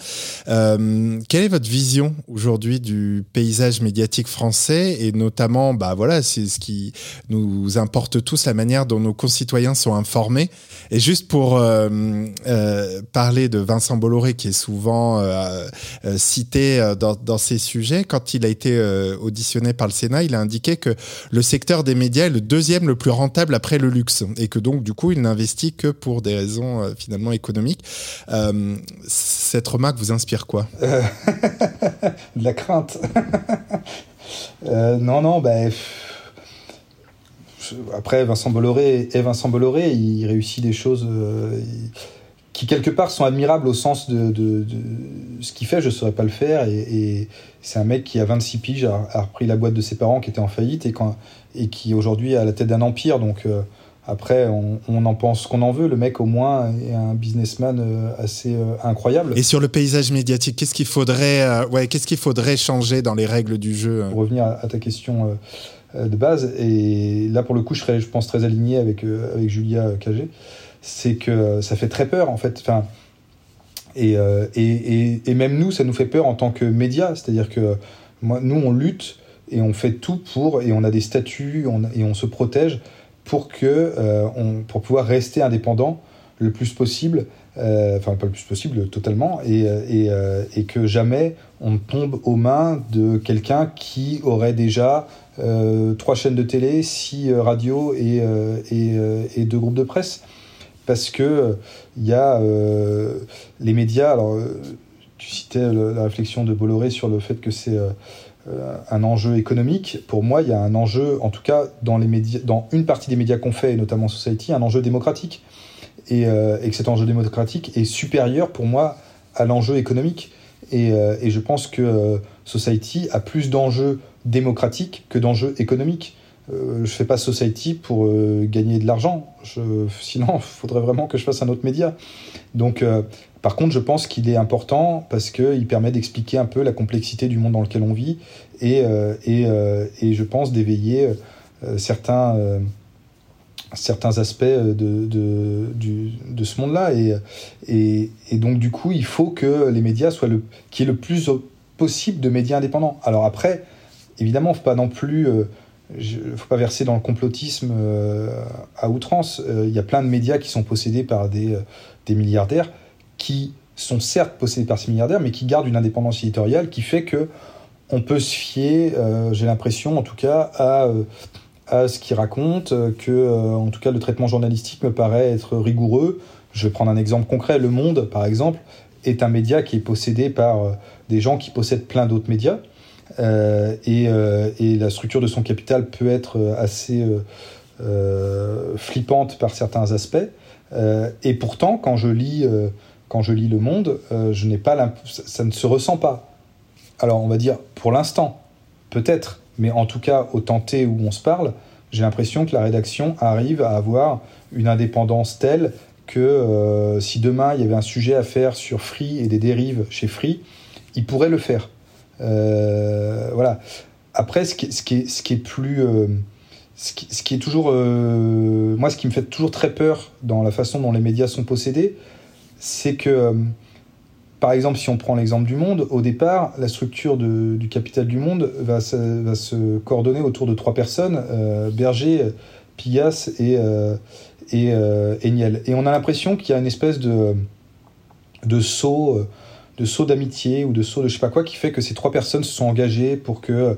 Euh, quelle est votre vision aujourd'hui du paysage médiatique français et notamment, bah voilà, c'est ce qui nous importe tous, la manière dont nos concitoyens sont informés. Et juste pour euh, parler de Vincent Bolloré, qui est souvent cité euh, dans, ces sujets. Quand il a été euh, auditionné par le Sénat, il a indiqué que le secteur des médias est le deuxième le plus rentable après le luxe et que donc du coup il n'investit que pour des raisons euh, finalement économiques. cette remarque vous inspire quoi? De la crainte. non, non, ben. après, Vincent Bolloré et Vincent Bolloré, il réussit des choses qui quelque part sont admirables au sens de, de, ce qu'il fait, je ne saurais pas le faire. Et, c'est un mec qui, à 26 piges, a, repris la boîte de ses parents qui était en faillite et, quand, et qui aujourd'hui a la tête d'un empire. Donc euh, après, on, en pense qu'on en veut. Le mec, au moins, est un businessman euh, assez euh, incroyable. Et sur le paysage médiatique, qu'est-ce qu'il faudrait, ouais, qu'est-ce qu'il faudrait changer dans les règles du jeu Pour revenir à, ta question de base, et là, pour le coup, je, serais, je pense, très aligné avec, avec Julia Cagé c'est que ça fait très peur en fait. Enfin, euh, et, et, et, même nous, ça nous fait peur en tant que médias. C'est-à-dire que moi, nous, on lutte et on fait tout pour, et on a des statuts et on se protège pour, que, euh, on, pour pouvoir rester indépendant le plus possible, euh, enfin pas le plus possible totalement, et, et, et, que jamais on tombe aux mains de quelqu'un qui aurait déjà trois chaînes de télé, six radios et, et, deux groupes de presse parce que il y a euh, les médias. Alors, euh, tu citais la réflexion de Bolloré sur le fait que c'est euh, un enjeu économique. Pour moi, il y a un enjeu, en tout cas dans les médias, dans une partie des médias qu'on fait, et notamment Society, un enjeu démocratique, et, que cet enjeu démocratique est supérieur pour moi à l'enjeu économique. Et, et, je pense que Society a plus d'enjeux démocratiques que d'enjeux économiques. Euh, je fais pas Society pour euh, gagner de l'argent. Sinon, il faudrait vraiment que je fasse un autre média. Donc, euh, par contre, je pense qu'il est important parce qu'il permet d'expliquer un peu la complexité du monde dans lequel on vit et, et, et je pense d'éveiller certains, certains aspects de, de, ce monde-là. Et, et, et, donc, du coup, il faut que les médias soient le, qu'il y ait le plus possible de médias indépendants. Alors après, évidemment, faut pas non plus... Il ne faut pas verser dans le complotisme à outrance. Il y a plein de médias qui sont possédés par des, des milliardaires qui sont certes possédés par ces milliardaires, mais qui gardent une indépendance éditoriale qui fait que on peut se fier, euh, j'ai l'impression en tout cas, à, euh, ce qu'ils racontent, que euh, en tout cas le traitement journalistique me paraît être rigoureux. Je vais prendre un exemple concret. Le Monde, par exemple, est un média qui est possédé par des gens qui possèdent plein d'autres médias. Et, et, la structure de son capital peut être assez flippante par certains aspects. et pourtant, quand je lis quand je lis Le Monde, euh, je n'ai pas ça ne se ressent pas. Alors on va dire pour l'instant, peut-être, mais en tout cas au temps T où on se parle, j'ai l'impression que la rédaction arrive à avoir une indépendance telle que euh, si demain il y avait un sujet à faire sur Free et des dérives chez Free, il pourrait le faire. Euh, voilà. Après, ce qui, est, plus ce qui, ce qui, est toujours. moi, ce qui me fait toujours très peur dans la façon dont les médias sont possédés, c'est que, euh, par exemple, si on prend l'exemple du monde, au départ, la structure du capital du monde va se, coordonner autour de trois personnes, euh, Berger, Pigas et, euh, et, Et on a l'impression qu'il y a une espèce de, de saut de saut d'amitié ou de saut de je sais pas quoi qui fait que ces trois personnes se sont engagées pour que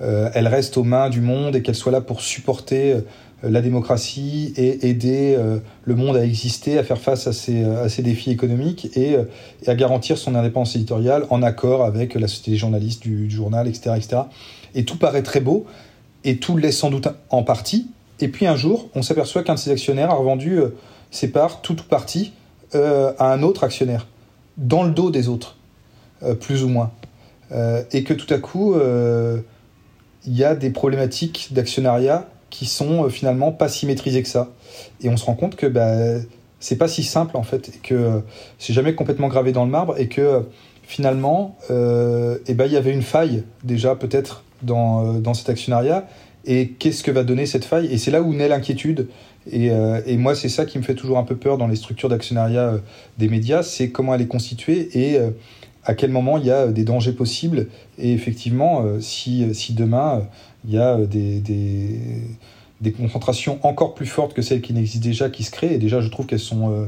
elles restent aux mains du monde et qu'elles soient là pour supporter euh, la démocratie et aider euh, le monde à exister, à faire face à ces, euh, à défis économiques et, à garantir son indépendance éditoriale en accord avec la société des journalistes du, journal, etc., etc. Et tout paraît très beau et tout l'est sans doute en partie. Et puis un jour, on s'aperçoit qu'un de ses actionnaires a revendu ses parts, tout ou partie, à un autre actionnaire, dans le dos des autres, plus ou moins. et que tout à coup, il y a des problématiques d'actionnariat qui sont euh, finalement pas si maîtrisés que ça. Et on se rend compte que bah, c'est pas si simple en fait, et que euh, c'est jamais complètement gravé dans le marbre, et que euh, finalement, euh, et ben, il y avait une faille déjà peut-être dans, dans cet actionnariat, et qu'est-ce que va donner cette faille? Et c'est là où naît l'inquiétude. Et, et, moi, c'est ça qui me fait toujours un peu peur dans les structures d'actionnariat des médias, c'est comment elle est constituée et à quel moment il y a des dangers possibles. Et effectivement, si, si demain il y a euh, des, des, des, concentrations encore plus fortes que celles qui n'existent déjà qui se créent. Et déjà, je trouve qu'elles sont euh,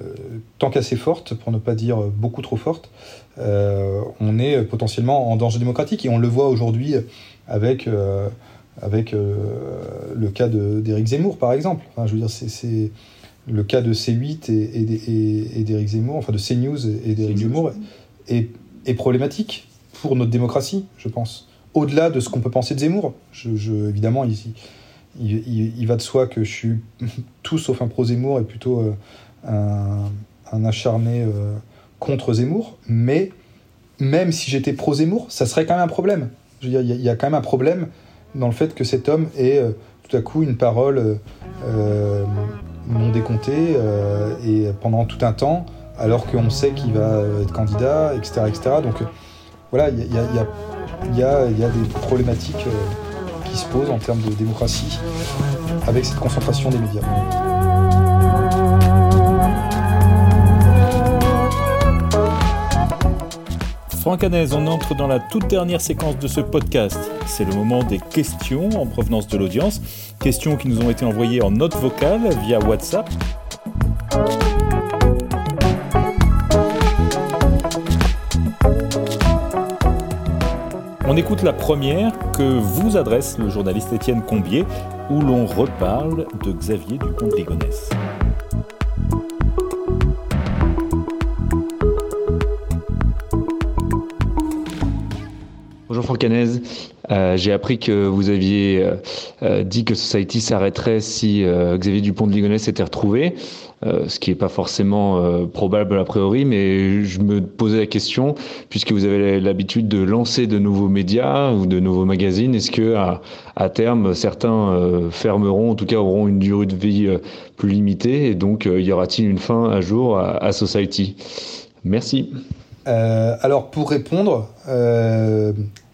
euh, tant qu'assez fortes, pour ne pas dire beaucoup trop fortes. on est potentiellement en danger démocratique. Et on le voit aujourd'hui avec, avec le cas d'Éric Zemmour, par exemple. Enfin, je veux dire, c'est le cas de C8 et, et d'Éric Zemmour, enfin de CNews et d'Éric Zemmour, est, est problématique pour notre démocratie, je pense au-delà de ce qu'on peut penser de Zemmour. Je, évidemment, il, il, va de soi que je suis tout sauf un pro-Zemmour et plutôt euh, un, acharné euh, contre Zemmour. Mais même si j'étais pro-Zemmour, ça serait quand même un problème. il y, a quand même un problème dans le fait que cet homme ait euh, tout à coup une parole non décomptée et pendant tout un temps, alors qu'on sait qu'il va être candidat, etc. etc. Donc voilà, il y a des problématiques euh, qui se posent en termes de démocratie avec cette concentration des médias. Franck on entre dans la toute dernière séquence de ce podcast. C'est le moment des questions en provenance de l'audience. Questions qui nous ont été envoyées en note vocale via WhatsApp On écoute la première que vous adresse le journaliste Étienne Combier, où l'on reparle de Xavier Dupont de Ligonnès. Euh, J'ai appris que vous aviez euh, euh, dit que Society s'arrêterait si Xavier Dupont de Ligonnès était retrouvé. Ce qui n'est pas forcément probable a priori, mais je me posais la question, puisque vous avez l'habitude de lancer de nouveaux médias ou de nouveaux magazines, est-ce que à, terme certains fermeront, en tout cas auront une durée de vie plus limitée, et donc y aura-t-il une fin un jour à, Society? Merci. alors pour répondre,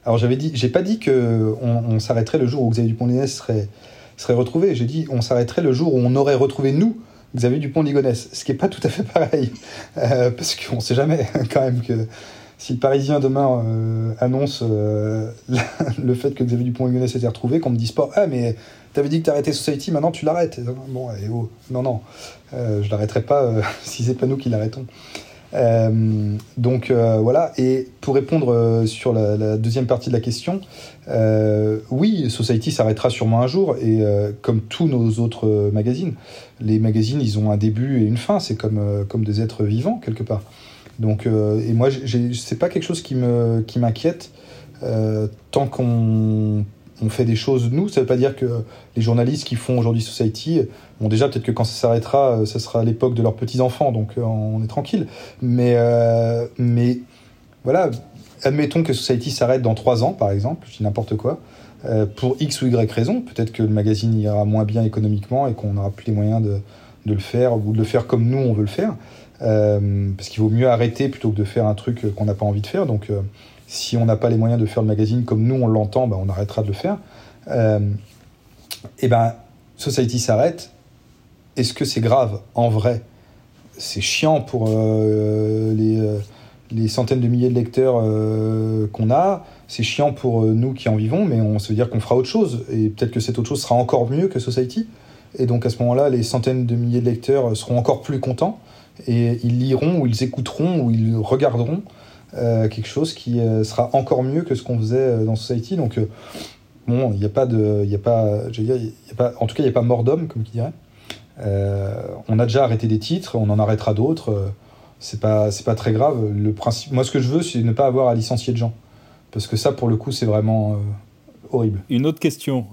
alors j'avais dit, j'ai pas dit que on, s'arrêterait le jour où Xavier Dupont-Ligonnès serait serait retrouvé. J'ai dit, on s'arrêterait le jour où on aurait retrouvé nous Xavier Dupont de Ligonnès, ce qui n'est pas tout à fait pareil, euh, parce qu'on sait jamais quand même que si le Parisien demain euh, annonce euh, le fait que Xavier Dupont de Ligonnès été retrouvé, qu'on me dise pas ah mais t'avais dit que t'arrêtais Society, maintenant tu l'arrêtes. Bon, allez, oh, non non, je l'arrêterai pas si c'est pas nous qui l'arrêtons. Euh, donc euh, voilà, et pour répondre euh, sur la, deuxième partie de la question, oui, Society s'arrêtera sûrement un jour, et comme tous nos autres magazines, les magazines, ils ont un début et une fin, c'est comme, comme des êtres vivants, quelque part. Donc, et moi, c'est pas quelque chose qui m'inquiète qui tant qu'on on fait des choses nous. Ça veut pas dire que les journalistes qui font aujourd'hui Society, bon déjà peut-être que quand ça s'arrêtera, euh, ça sera l'époque de leurs petits enfants, donc euh, on est tranquille. Mais euh, mais voilà, admettons que Society s'arrête dans trois ans, par exemple, je dis n'importe quoi. pour X ou Y raison, peut-être que le magazine ira moins bien économiquement et qu'on n'aura plus les moyens de, de, le faire ou de le faire comme nous on veut le faire. parce qu'il vaut mieux arrêter plutôt que de faire un truc qu'on n'a pas envie de faire. Donc, si on n'a pas les moyens de faire le magazine comme nous on l'entend, ben, on arrêtera de le faire. Euh, et ben, Society s'arrête. Est-ce que c'est grave En vrai, c'est chiant pour euh, les, euh, les, centaines de milliers de lecteurs qu'on a. C'est chiant pour nous qui en vivons, mais on se veut dire qu'on fera autre chose. Et peut-être que cette autre chose sera encore mieux que Society. Et donc à ce moment-là, les centaines de milliers de lecteurs seront encore plus contents. Et ils liront, ou ils écouteront, ou ils regarderont euh, quelque chose qui euh, sera encore mieux que ce qu'on faisait euh, dans Society. Donc, bon, il n'y a pas de. Y a pas, dire, y a pas, en tout cas, il n'y a pas mort d'homme, comme qui dirait. on a déjà arrêté des titres, on en arrêtera d'autres. c'est pas, c'est pas très grave. Le principe, moi, ce que je veux, c'est ne pas avoir à licencier de gens. Parce que ça, pour le coup, c'est vraiment horrible. Une autre question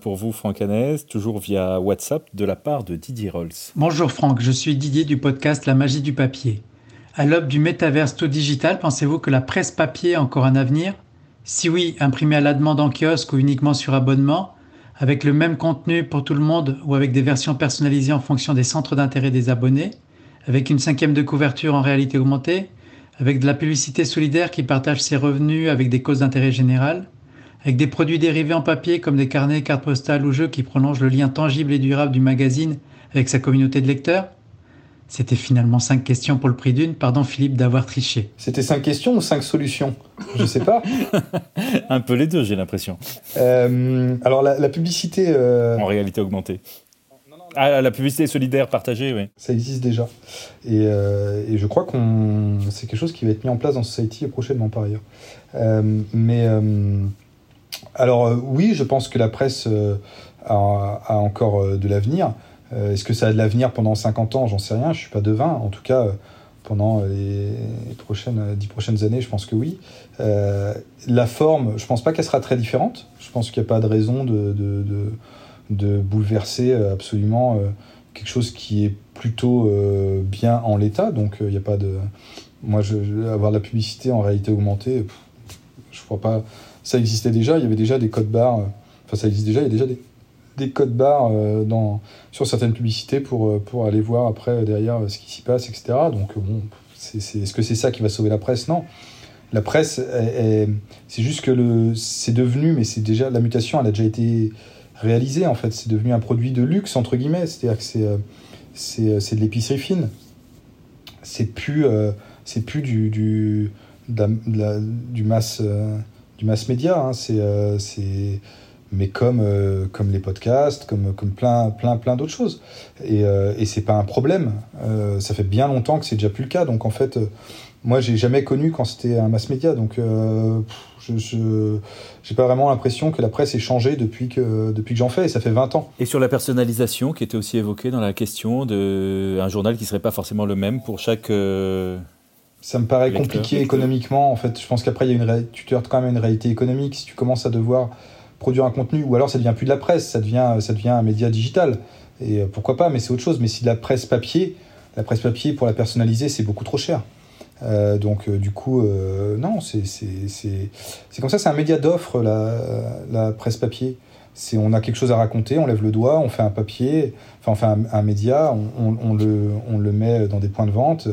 pour vous, Franck Hanès, toujours via WhatsApp, de la part de Didier Rolls. Bonjour Franck, je suis Didier du podcast La magie du papier. À l'aube du métaverse tout digital, pensez-vous que la presse papier a encore un avenir? Si oui, imprimée à la demande en kiosque ou uniquement sur abonnement, avec le même contenu pour tout le monde ou avec des versions personnalisées en fonction des centres d'intérêt des abonnés, avec une cinquième de couverture en réalité augmentée, avec de la publicité solidaire qui partage ses revenus avec des causes d'intérêt général, avec des produits dérivés en papier comme des carnets, cartes postales ou jeux qui prolongent le lien tangible et durable du magazine avec sa communauté de lecteurs? C'était finalement cinq questions pour le prix d'une. Pardon Philippe d'avoir triché. C'était cinq questions ou cinq solutions? Je sais pas. Un peu les deux, j'ai l'impression. Euh, alors la, publicité... Euh, en réalité augmentée. Ah, la publicité solidaire partagée, oui. Ça existe déjà. Et, euh, je crois qu'on c'est quelque chose qui va être mis en place dans Society prochainement par ailleurs. mais alors oui, je pense que la presse a, a encore de l'avenir. Euh, est-ce que ça a de l'avenir pendant 50 ans? J'en sais rien, je suis pas devin. En tout cas, euh, pendant les prochaines, 10 prochaines années, je pense que oui. Euh, la forme, je pense pas qu'elle sera très différente. Je pense qu'il n'y a pas de raison de, de, de, bouleverser absolument quelque chose qui est plutôt bien en l'état. Donc il n'y a pas de. Moi, je, avoir la publicité en réalité augmentée, je crois pas. Ça existait déjà, il y avait déjà des codes barres. Enfin, ça existe déjà, il y a déjà des, des codes barres euh, dans, sur certaines publicités pour, euh, pour aller voir après euh, derrière ce qui s'y passe, etc. Donc, bon, est-ce que c'est ça qui va sauver la presse? Non. La presse, c'est juste que c'est devenu, mais c'est déjà, la mutation, elle a déjà été réalisée en fait. C'est devenu un produit de luxe, entre guillemets. C'est-à-dire que c'est, de l'épicerie fine. C'est plus, c'est plus du, du, du mass, du mass média. Hein. C'est mais comme, euh, comme les podcasts, comme, comme plein, plein, plein d'autres choses. Et, euh, et c'est pas un problème. Euh, ça fait bien longtemps que c'est déjà plus le cas. Donc en fait, moi, j'ai jamais connu quand c'était un mass média. Donc je n'ai pas vraiment l'impression que la presse ait changé depuis que, depuis que j'en fais. Et ça fait 20 ans. Et sur la personnalisation qui était aussi évoquée dans la question d'un journal qui serait pas forcément le même pour chaque. ça me paraît compliqué économiquement. En fait, je pense qu'après, il y a une tu quand même à une réalité économique. Si tu commences à devoir produire un contenu, ou alors ça devient plus de la presse, ça devient, ça devient un média digital. Et euh, pourquoi pas, mais c'est autre chose. Mais si de la presse papier, la presse papier pour la personnaliser, c'est beaucoup trop cher. Euh, donc euh, du coup, non, c'est comme ça, c'est un média d'offre, la, la, presse papier. On a quelque chose à raconter, on lève le doigt, on fait un papier, enfin on fait un, média, on, le, on, le, met dans des points de vente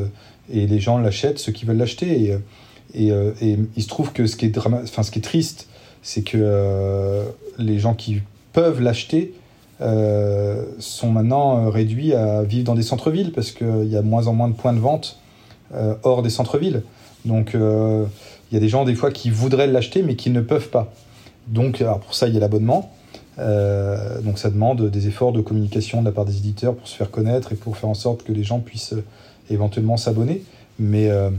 et les gens l'achètent, ceux qui veulent l'acheter. Et, et, et, il se trouve que ce qui est, enfin, ce qui est triste, c'est que euh, les gens qui peuvent l'acheter sont maintenant réduits à vivre dans des centres-villes parce qu'il y a moins en moins de points de vente hors des centres-villes. Donc il y a des gens des fois qui voudraient l'acheter mais qui ne peuvent pas. Donc pour ça il y a l'abonnement. Euh, donc ça demande des efforts de communication de la part des éditeurs pour se faire connaître et pour faire en sorte que les gens puissent euh, éventuellement s'abonner. Mais, euh,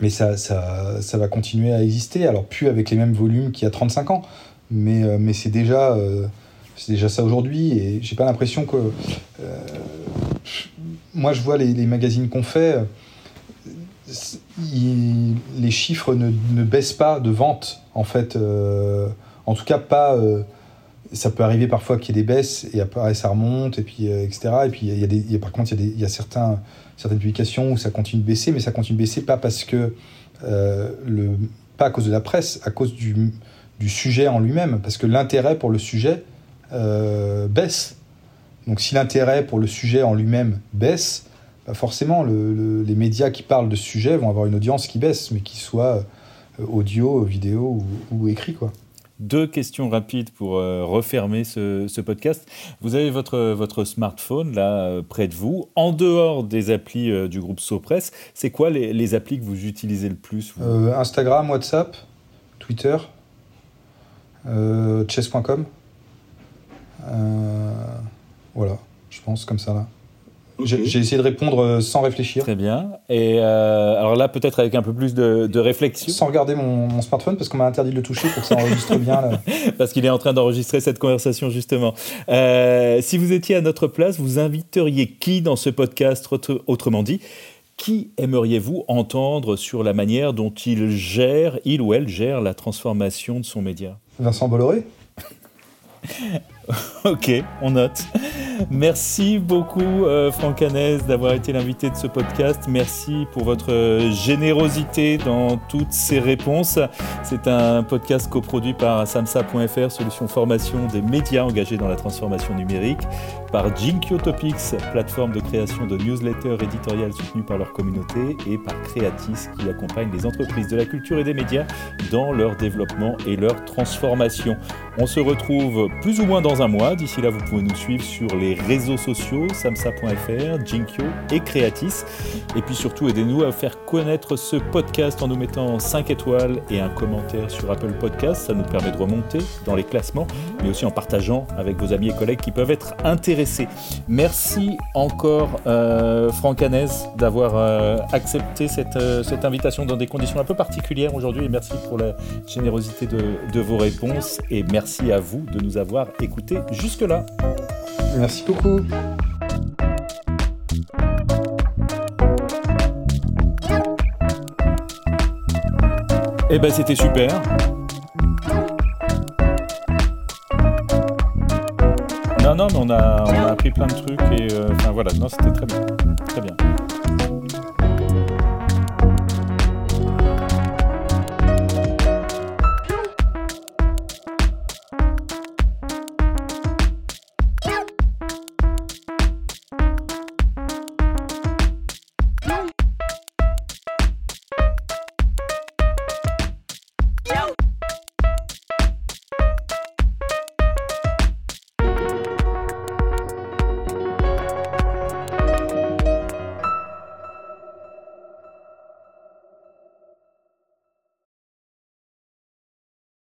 mais ça, ça, ça, va continuer à exister. Alors plus avec les mêmes volumes qu'il y a 35 ans, mais, mais c'est déjà, c'est déjà ça aujourd'hui. Et j'ai pas l'impression que... moi je vois les, les magazines qu'on fait les chiffres ne, ne, baissent pas de vente, en fait. en tout cas, pas, ça peut arriver parfois qu'il y ait des baisses et après ça remonte et puis euh, etc et puis il y a des par contre il y y a certains certaines publications où ça continue de baisser mais ça continue de baisser pas parce que euh, pas à cause de la presse à cause du, sujet en lui-même parce que l'intérêt pour le sujet euh, baisse. Donc si l'intérêt pour le sujet en lui-même baisse bah forcément le, les médias qui parlent de ce sujet vont avoir une audience qui baisse mais qui soit audio vidéo ou, ou écrit quoi deux questions rapides pour euh, refermer ce, podcast. Vous avez votre, votre smartphone là euh, près de vous. En dehors des applis euh, du groupe Sopress, c'est quoi les, applis que vous utilisez le plus Instagram, WhatsApp, Twitter, chess.com. voilà, je pense comme ça là. J'ai essayé de répondre euh, sans réfléchir. Très bien. Et euh, alors là, peut-être avec un peu plus de, réflexion. Sans regarder mon, smartphone, parce qu'on m'a interdit de le toucher pour que ça enregistre bien. parce qu'il est en train d'enregistrer cette conversation, justement. Euh, si vous étiez à notre place, vous inviteriez qui dans ce podcast? Autrement dit, qui aimeriez-vous entendre sur la manière dont il gère, il ou elle gère la transformation de son média? Vincent Bolloré ok, on note. Merci beaucoup, euh, Franck d'avoir été l'invité de ce podcast. Merci pour votre générosité dans toutes ces réponses. C'est un podcast coproduit par samsa.fr, solution formation des médias engagés dans la transformation numérique, par Jinkyo Topics, plateforme de création de newsletters éditoriales soutenue par leur communauté, et par Creatis, qui accompagne les entreprises de la culture et des médias dans leur développement et leur transformation. On se retrouve plus ou moins dans un mois. D'ici là, vous pouvez nous suivre sur les réseaux sociaux, samsa.fr, Jinkyo et Creatis. Et puis surtout, aidez-nous à faire connaître ce podcast en nous mettant 5 étoiles et un commentaire sur Apple Podcast. Ça nous permet de remonter dans les classements, mais aussi en partageant avec vos amis et collègues qui peuvent être intéressés. Merci encore, euh, Franck d'avoir euh, accepté cette, euh, cette, invitation dans des conditions un peu particulières aujourd'hui. Et merci pour la générosité de, vos réponses. À vous de nous avoir écoutés jusque-là. Merci beaucoup. Eh ben c'était super. Non, non, mais on a, on a appris plein de trucs et euh, enfin voilà, non, c'était très bien. Très bien.